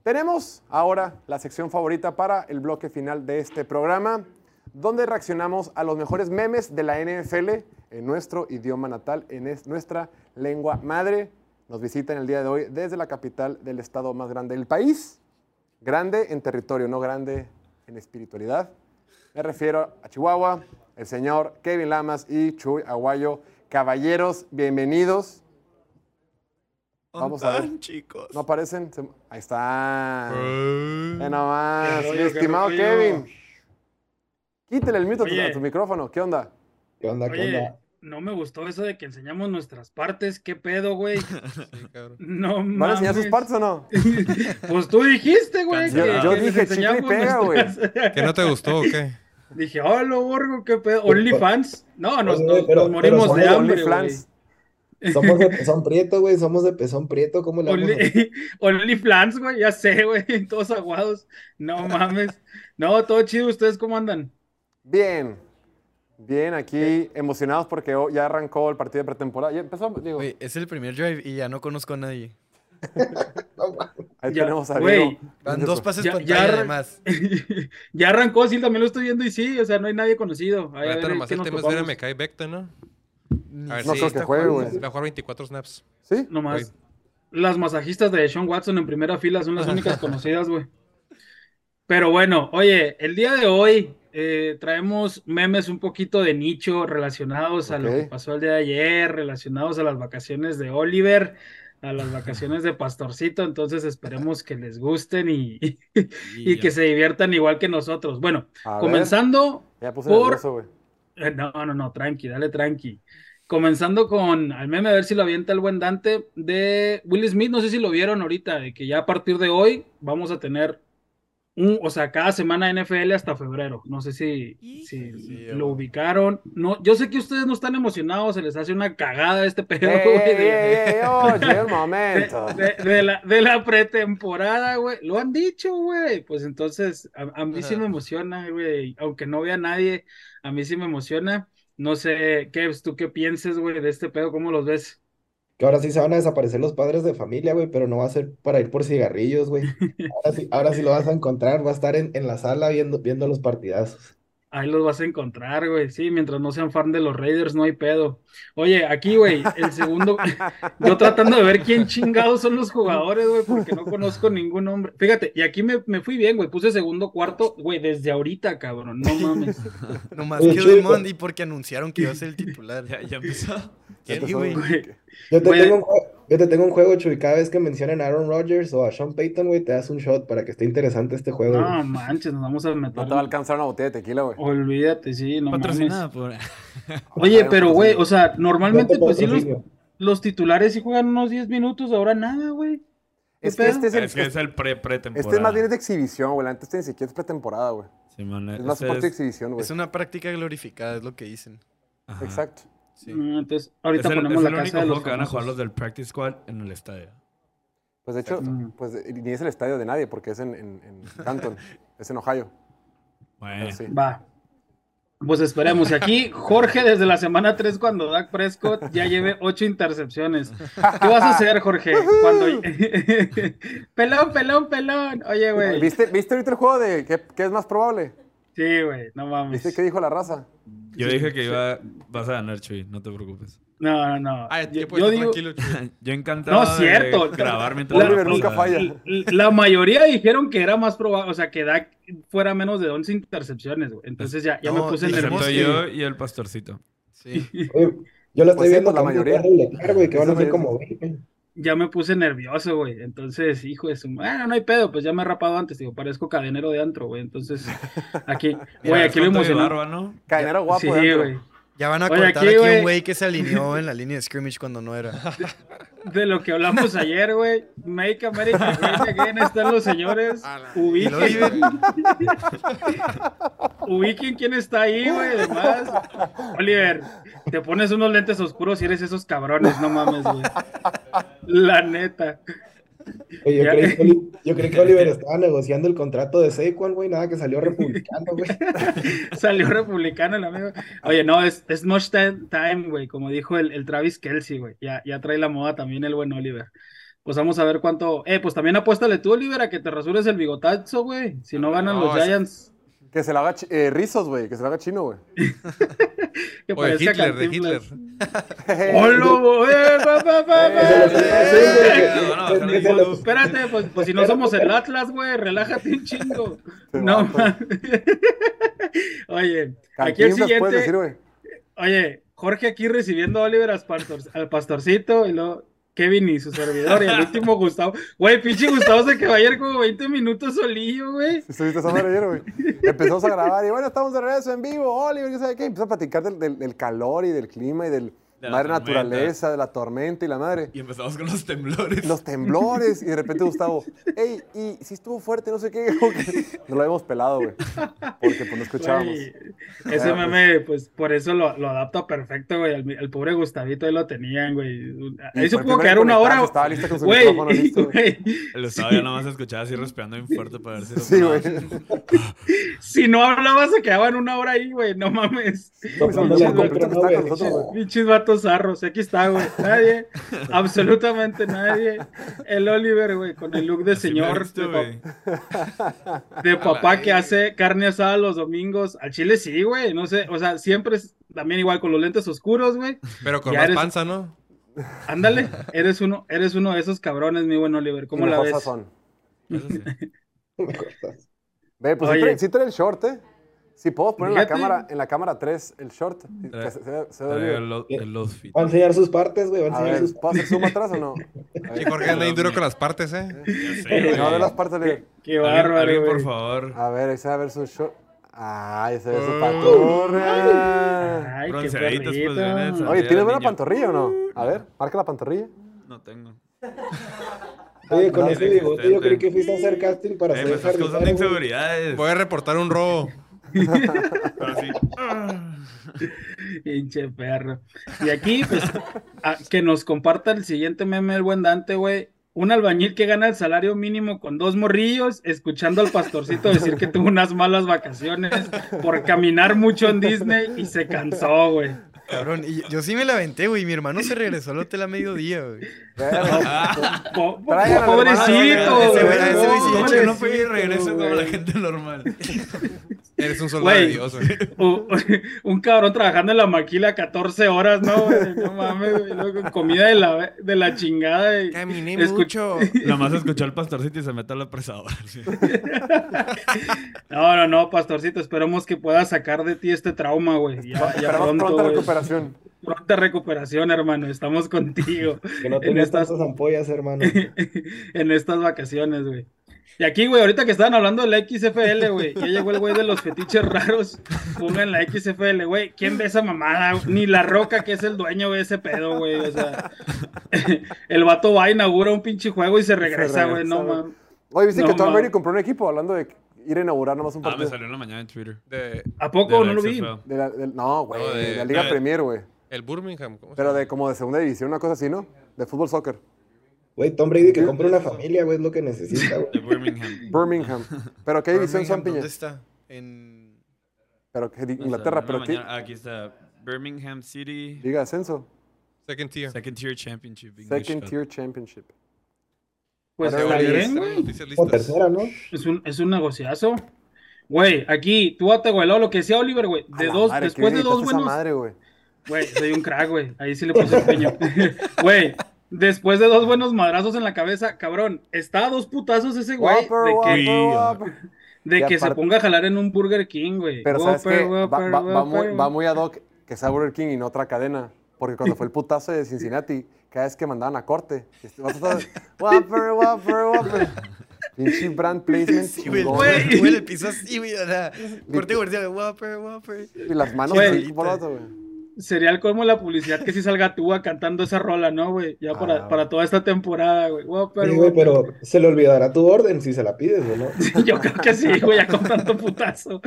Tenemos ahora la sección favorita para el bloque final de este programa, donde reaccionamos a los mejores memes de la NFL en nuestro idioma natal, en es- nuestra lengua madre. Nos visitan el día de hoy desde la capital del estado más grande del país. Grande en territorio, no grande en espiritualidad. Me refiero a Chihuahua, el señor Kevin Lamas y Chuy Aguayo. Caballeros, bienvenidos. Vamos a ver. chicos? ¿No aparecen? Ahí está. Eh. Ve nomás, ¿Qué rollo, mi estimado? Kevin. Quítale el mute a tu, micrófono. ¿Qué onda? ¿Qué onda? ¿Qué onda? No me gustó eso de que enseñamos nuestras partes. ¿Qué pedo, güey? Sí, cabrón. No ¿Van a enseñar sus mames. partes o no? Pues tú dijiste, güey. Yo- que- yo que dije chicle y pega, güey. nuestras- ¿Que no te gustó o qué? Dije, hola, borgo, qué pedo. OnlyFans. No, nos, Oye, nos- pero- nos morimos pero de hambre, güey. OnlyFans. Somos de pezón prieto, güey. Somos de pezón prieto. ¿Cómo le vamos a hacer? Only, OnlyFans, güey, ya sé, güey. Todos aguados. No mames. No, todo chido. ¿Ustedes cómo andan? Bien. Bien, aquí emocionados porque hoy ya arrancó el partido de pretemporada. Ya empezó, digo, Güey, es el primer drive y ya no conozco a nadie. No, ahí ya, tenemos a. Diego. Van dos pases Ya- pantalla ya además. ya arrancó, sí, también lo estoy viendo y sí, o sea, no hay nadie conocido. Ahí, a Ahorita ver, nomás ¿qué el tema es ver a? Mekai Becton, ¿no? A ver No si creo que juegue, güey. va a jugar 24 snaps. ¿Sí? Nomás. Las masajistas de Sean Watson en primera fila son las únicas conocidas, güey. Pero bueno, oye, el día de hoy eh, traemos memes un poquito de nicho relacionados a lo que pasó el día de ayer, relacionados a las vacaciones de Oliver, a las vacaciones de Pastorcito. Entonces esperemos que les gusten y, y que se diviertan igual que nosotros. Bueno, A comenzando Ya puse por- nervioso, eh, No, no, no, tranqui, dale tranqui. comenzando con al meme, a ver si lo avienta el buen Dante, de Will Smith, no sé si lo vieron ahorita, de que ya a partir de hoy vamos a tener un, o sea, cada semana NFL hasta febrero. No sé si, si lo ubicaron. No, yo sé que ustedes no están emocionados, se les hace una cagada este pedo, ¡Ey, güey, ey, de- ey, oye, un momento! de, de la, de la pretemporada, güey. Lo han dicho, güey. Pues entonces, a, a mí sí me emociona, güey. Aunque no vea a nadie, a mí sí me emociona. No sé, Kevs, ¿tú qué pienses, güey, de este pedo? ¿Cómo los ves? Que ahora sí se van a desaparecer los padres de familia, güey, pero no va a ser para ir por cigarrillos, güey. Ahora sí, ahora sí lo vas a encontrar, va a estar en, en la sala viendo, viendo los partidazos. Ahí los vas a encontrar, güey. Sí, mientras no sean fan de los Raiders, no hay pedo. Oye, aquí, güey, el segundo. Yo tratando de ver quién chingados son los jugadores, güey, porque no conozco ningún nombre. Fíjate, y aquí me, me fui bien, güey. Puse segundo, cuarto, güey, desde ahorita, cabrón. No mames. Nomás quedó el Monday porque anunciaron que iba a ser el titular. Ya, ya empezó. Sí, güey. Yo te Güey. tengo un juego, yo te tengo un juego, Chuy, cada vez que mencionen a Aaron Rodgers o a Sean Payton, güey, te das un shot para que esté interesante este juego, güey. No manches, nos vamos a meter. No te va a alcanzar una botella de tequila, güey. Olvídate, sí, no mames. Patrocinada por. Oye, pero güey, o sea, normalmente pues sí los, los titulares sí juegan unos 10 minutos, ahora nada, güey. Este es el. Es que es el pre pretemporada. Este es más bien es de exhibición, güey. Antes ni siquiera es pretemporada, güey. Simón, Es más ese parte de exhibición, güey. Es una práctica glorificada, es lo que dicen. ajá. Exacto. Sí. Entonces, Es ahorita el, ponemos es la el casa único de juego los que van a jugar los del Practice Squad en el estadio. Pues de hecho, Exacto. pues ni es el estadio de nadie porque es en, en, en Canton, es en Ohio. Bueno, sí. Va. Pues esperemos. Y aquí, Jorge, desde la semana 3, cuando Dak Prescott ya lleve 8 intercepciones. ¿Qué vas a hacer, Jorge? Cuando... pelón, pelón, pelón. Oye, güey. ¿Viste, ¿Viste ahorita el juego de qué, qué es más probable? Sí, güey, no mames. ¿Viste qué dijo la raza? Yo dije que iba, vas a ganar, Chuy, no te preocupes. No, no, no. Ay, Yo, yo digo, tranquilo, Chuy. Yo encantado No, cierto. de grabar mientras La- Oliver la nunca falla. la mayoría dijeron que era más probable, o sea, que Dak fuera menos de 11 intercepciones, güey. Entonces ya, ya No, me puse nervioso. Yo y el pastorcito. Sí. Oye, yo lo Pues estoy sí, viendo pues la mayoría. doblegar, güey, que van a ser como 20. Ya me puse nervioso, güey. Entonces, hijo de su... Bueno, no hay pedo, pues ya me he rapado antes, digo, parezco cadenero de antro, güey. Entonces, aquí, güey, aquí lo barba, ¿no? Cadenero guapo. Sí, de antro. güey. Ya van a Oye, cortar aquí, un güey que se alineó en la línea de scrimmage cuando no era. De lo que hablamos ayer, güey. Make America Great Again están los señores. Ubiquen. Ubiquen quién está ahí, güey. Además, Oliver, te pones unos lentes oscuros y eres esos cabrones, no mames, güey. La neta. Oye, yo creí, que Oli- yo creí que Oliver estaba negociando el contrato de Saquon, güey, nada que salió republicano, güey. Salió republicano el amigo. Oye, no, es, es much time, time, güey. Como dijo el, el Travis Kelsey, güey. Ya, ya trae la moda también el buen Oliver. Pues vamos a ver cuánto. Eh, pues también apuéstale tú, Oliver, a que te rasures el bigotazo, güey. Si no ganan No, los es- Giants. Que se lo haga eh, rizos, güey. Que se lo haga chino, güey. Que O de Hitler, de Hitler. ¡Hola, espérate, pues, pues si no somos el Atlas, güey, relájate un chingo. No, pues. Oye, aquí el decir, siguiente. güey. Oye, Jorge aquí recibiendo a Oliver al pastorcito y luego Kevin y su servidor y el último Gustavo. Güey, pinche Gustavo se quedó ayer como 20 minutos solillo, güey. Estuviste madre ayer, güey. Empezamos a grabar y bueno, estamos de regreso en vivo. Oliver, ¿qué sabe qué? Empezó a platicar del, del- del calor y del clima y del De madre tormenta. naturaleza, de la tormenta y la madre. Y empezamos con los temblores. Los temblores y de repente Gustavo, ey, y si estuvo fuerte, no sé qué. No lo habíamos pelado, güey. Porque pues no escuchábamos. Ese Ah, meme, pues por eso lo, lo adapta perfecto, güey. El, el pobre Gustavito ahí lo tenían, güey. Ahí se pudo quedar en una hora. Estaba lista con su Güey, micrófono listo, El estaba ya nada más escuchaba así respirando bien fuerte para ver si Sí, güey. si no hablaba se quedaban una hora ahí, güey. No mames. Vatos zarros. Aquí está, güey. Nadie. absolutamente nadie. El Oliver, güey, con el look de Así señor. visto, de, güey. pa- de papá que hace carne asada los domingos. Al chile sí, güey. No sé. O sea, siempre es también igual con los lentes oscuros, güey. Pero con Ya más eres- panza, ¿no? Ándale. Eres uno, eres uno de esos cabrones, mi buen Oliver. ¿Cómo la ves? sí. Cortas. Ve, pues sí Oye. trae, sí trae el short, ¿eh? Sí, puedo poner en la cámara, en la cámara 3 el short. que Trae- se- se- se ve el, el outfit. Va a enseñar sus partes, güey, va a A enseñar ver, sus ¿puedo hacer atrás o no? A Sí, ver. Jorge anda bien duro con las partes, ¿eh? Sé, güey. No, de las partes. Qué Alguien- bárbaro, alguien, güey. por favor. A ver, ahí se va a ver su short. Ay, se ve su pantorrilla. Ay, qué Bronceaditos, pues, Oye, ¿tienes buena pantorrilla o no? A ver, marca la pantorrilla. No tengo. Oye, con No, ese sí, bigote yo creí que fuiste a hacer casting para Eh, ser me estás causando inseguridades. Voy a reportar un robo. Pinche perro. Y aquí, pues, a- que nos comparta el siguiente meme el buen Dante, güey. Un albañil que gana el salario mínimo con dos morrillos, escuchando al pastorcito decir que tuvo unas malas vacaciones por caminar mucho en Disney y se cansó, güey. Cabrón, y yo sí me la aventé, güey. Mi hermano se regresó al hotel a mediodía, güey. Po- po- Traigan al pobrecito, ese no fue y Pobrecito, regresa como la gente normal. Eres un soldado de Dios, un cabrón trabajando en la maquila 14 horas, ¿no? No mames, comida de la, de la chingada. Caminé mucho. Nomás escuchó al pastorcito y se mete a la presadora. sí. No, no, no, pastorcito, esperemos que puedas sacar de ti este trauma, güey. Ya, pronto, recuperación. Pronta recuperación, hermano. Estamos contigo Que no en tengas estas, tantas ampollas, hermano. en estas vacaciones, güey. Y aquí, güey, ahorita que estaban hablando de la XFL, güey, ya llegó el güey de los fetiches raros. Pongan la XFL, güey. ¿Quién ve esa mamada? Ni la roca, que es el dueño de ese pedo, güey. O sea, el vato va, inaugura un pinche juego y se regresa, güey. No, mames. Oye, viste No, que Tom. Brady compró un equipo hablando de ir a inaugurar nomás un Ah, me partido. salió en la mañana en Twitter. De, ¿A poco? De No lo vi. De la- no, güey, No, de- de la Liga de- Premier, güey. El Birmingham. ¿cómo se Pero de como de segunda división, una cosa así, ¿no? De fútbol soccer. Güey, Tom Brady que compre una familia, güey, es lo que necesita, güey. De Birmingham. Birmingham. ¿Pero qué división son, Piña? ¿Dónde está? En... Pero que sé, Inglaterra, pero qué mañana- Aquí está. Birmingham City. Liga de Ascenso. Second tier. Second Tier Championship. English Second Cup. Tier Championship. Pues Ahora, está oye, bien, Tenemos güey. noticias O listas. tercera, ¿no? Es un, es un negociazo. Güey, aquí, tú te güey, lo que decía Oliver, güey. A De la dos, madre, después qué de dos esa buenos. madre, güey. Güey, soy un crack, güey. Ahí sí le puse empeño. Güey, después de dos buenos madrazos en la cabeza, cabrón, está a dos putazos ese güey Whopper, de que, Whopper. de que se aparte- ponga a jalar en un Burger King, güey. Pero ¿sabes Whopper, qué? Va, Whopper, va- va muy, va muy ad hoc que sea Burger King y no otra cadena. Porque cuando fue el putazo de Cincinnati, cada vez que mandaban a corte, vas a estar, Whopper, Whopper, Whopper. Pinche brand placement. Sí, güey, güey, el piso así, güey, o sea, corte comercial, Whopper, Whopper. Y las manos así por otro, güey. Sería el colmo de la publicidad que sí salga Tua cantando esa rola, ¿no, güey? Ya para, Ah, para toda esta temporada, güey. Sí, güey, pero se le olvidará tu orden si se la pides, güey, ¿no? Yo creo que sí, güey, ya con tanto putazo.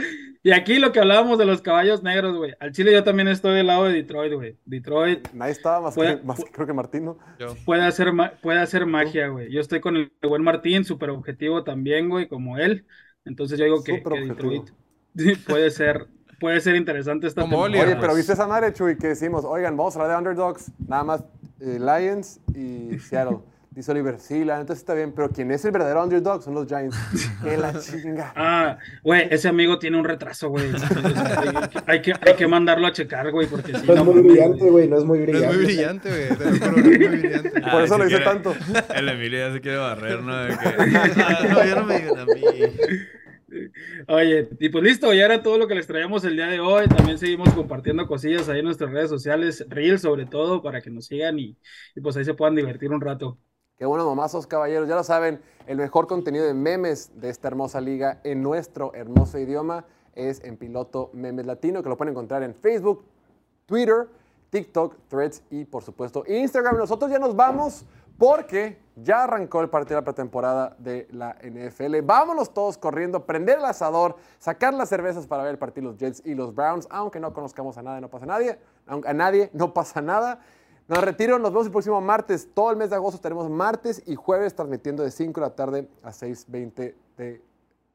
Y aquí lo que hablábamos de los caballos negros, güey. Al Chile yo también estoy del lado de Detroit, güey. Detroit Nadie estaba más, Puede- que, más que- creo que Martín, ¿no? Yo. puede hacer, puede hacer magia, güey. Yo estoy con el buen Martín, súper objetivo también, güey, como él. Entonces yo digo que, que. Detroit puede ser, puede ser interesante esta Como temporada. Oye, pero ¿viste esa madre, Chuy? Que decimos, oigan, vamos a hablar de underdogs, nada más eh, Lions y Seattle. Dice Oliver, sí, la neta está bien, pero quien es el verdadero underdog son los Giants. ¡Que la chinga! Ah, güey, ese amigo tiene un retraso, güey. Hay, que- hay, que, mandarlo a checar, güey, porque si No es muy brillante, güey. no es muy No es brillante. muy brillante, güey, te lo juro, no es muy brillante. Por eso si lo dice quiere- tanto. El Emilio ya se quiere barrer, ¿no? De que, "Ah, no, ya no me digan a mí. Oye, y pues listo, ya era todo lo que les traíamos el día de hoy. También seguimos compartiendo cosillas ahí en nuestras redes sociales, Reels sobre todo, para que nos sigan y, y pues ahí se puedan divertir un rato. Qué buenos mamazos, caballeros. Ya lo saben, el mejor contenido de memes de esta hermosa liga en nuestro hermoso idioma es en Piloto Memes Latino, que lo pueden encontrar en Facebook, Twitter, TikTok, Threads y por supuesto Instagram. Nosotros ya nos vamos porque ya arrancó el partido de la pretemporada de la NFL. Vámonos todos corriendo, prender el asador, sacar las cervezas para ver el partido de los Jets y los Browns. Aunque no conozcamos a nadie, no pasa nadie. A nadie, no pasa nada. Nos retiro, nos vemos el próximo martes. Todo el mes de agosto tenemos martes y jueves transmitiendo de 5 de la tarde a 6.20 de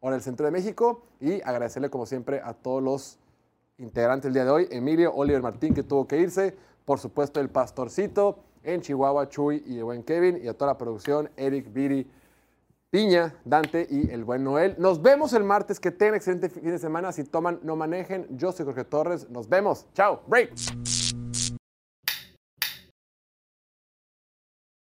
hora del centro de México. Y agradecerle como siempre a todos los integrantes el día de hoy. Emilio, Oliver Martín que tuvo que irse. Por supuesto el Pastorcito en Chihuahua, Chuy y el buen Kevin. Y a toda la producción, Eric, Viri, Piña, Dante y el buen Noel. Nos vemos el martes. Que tengan excelente fin de semana. Si toman, no manejen. Yo soy Jorge Torres. Nos vemos. Chao. Break.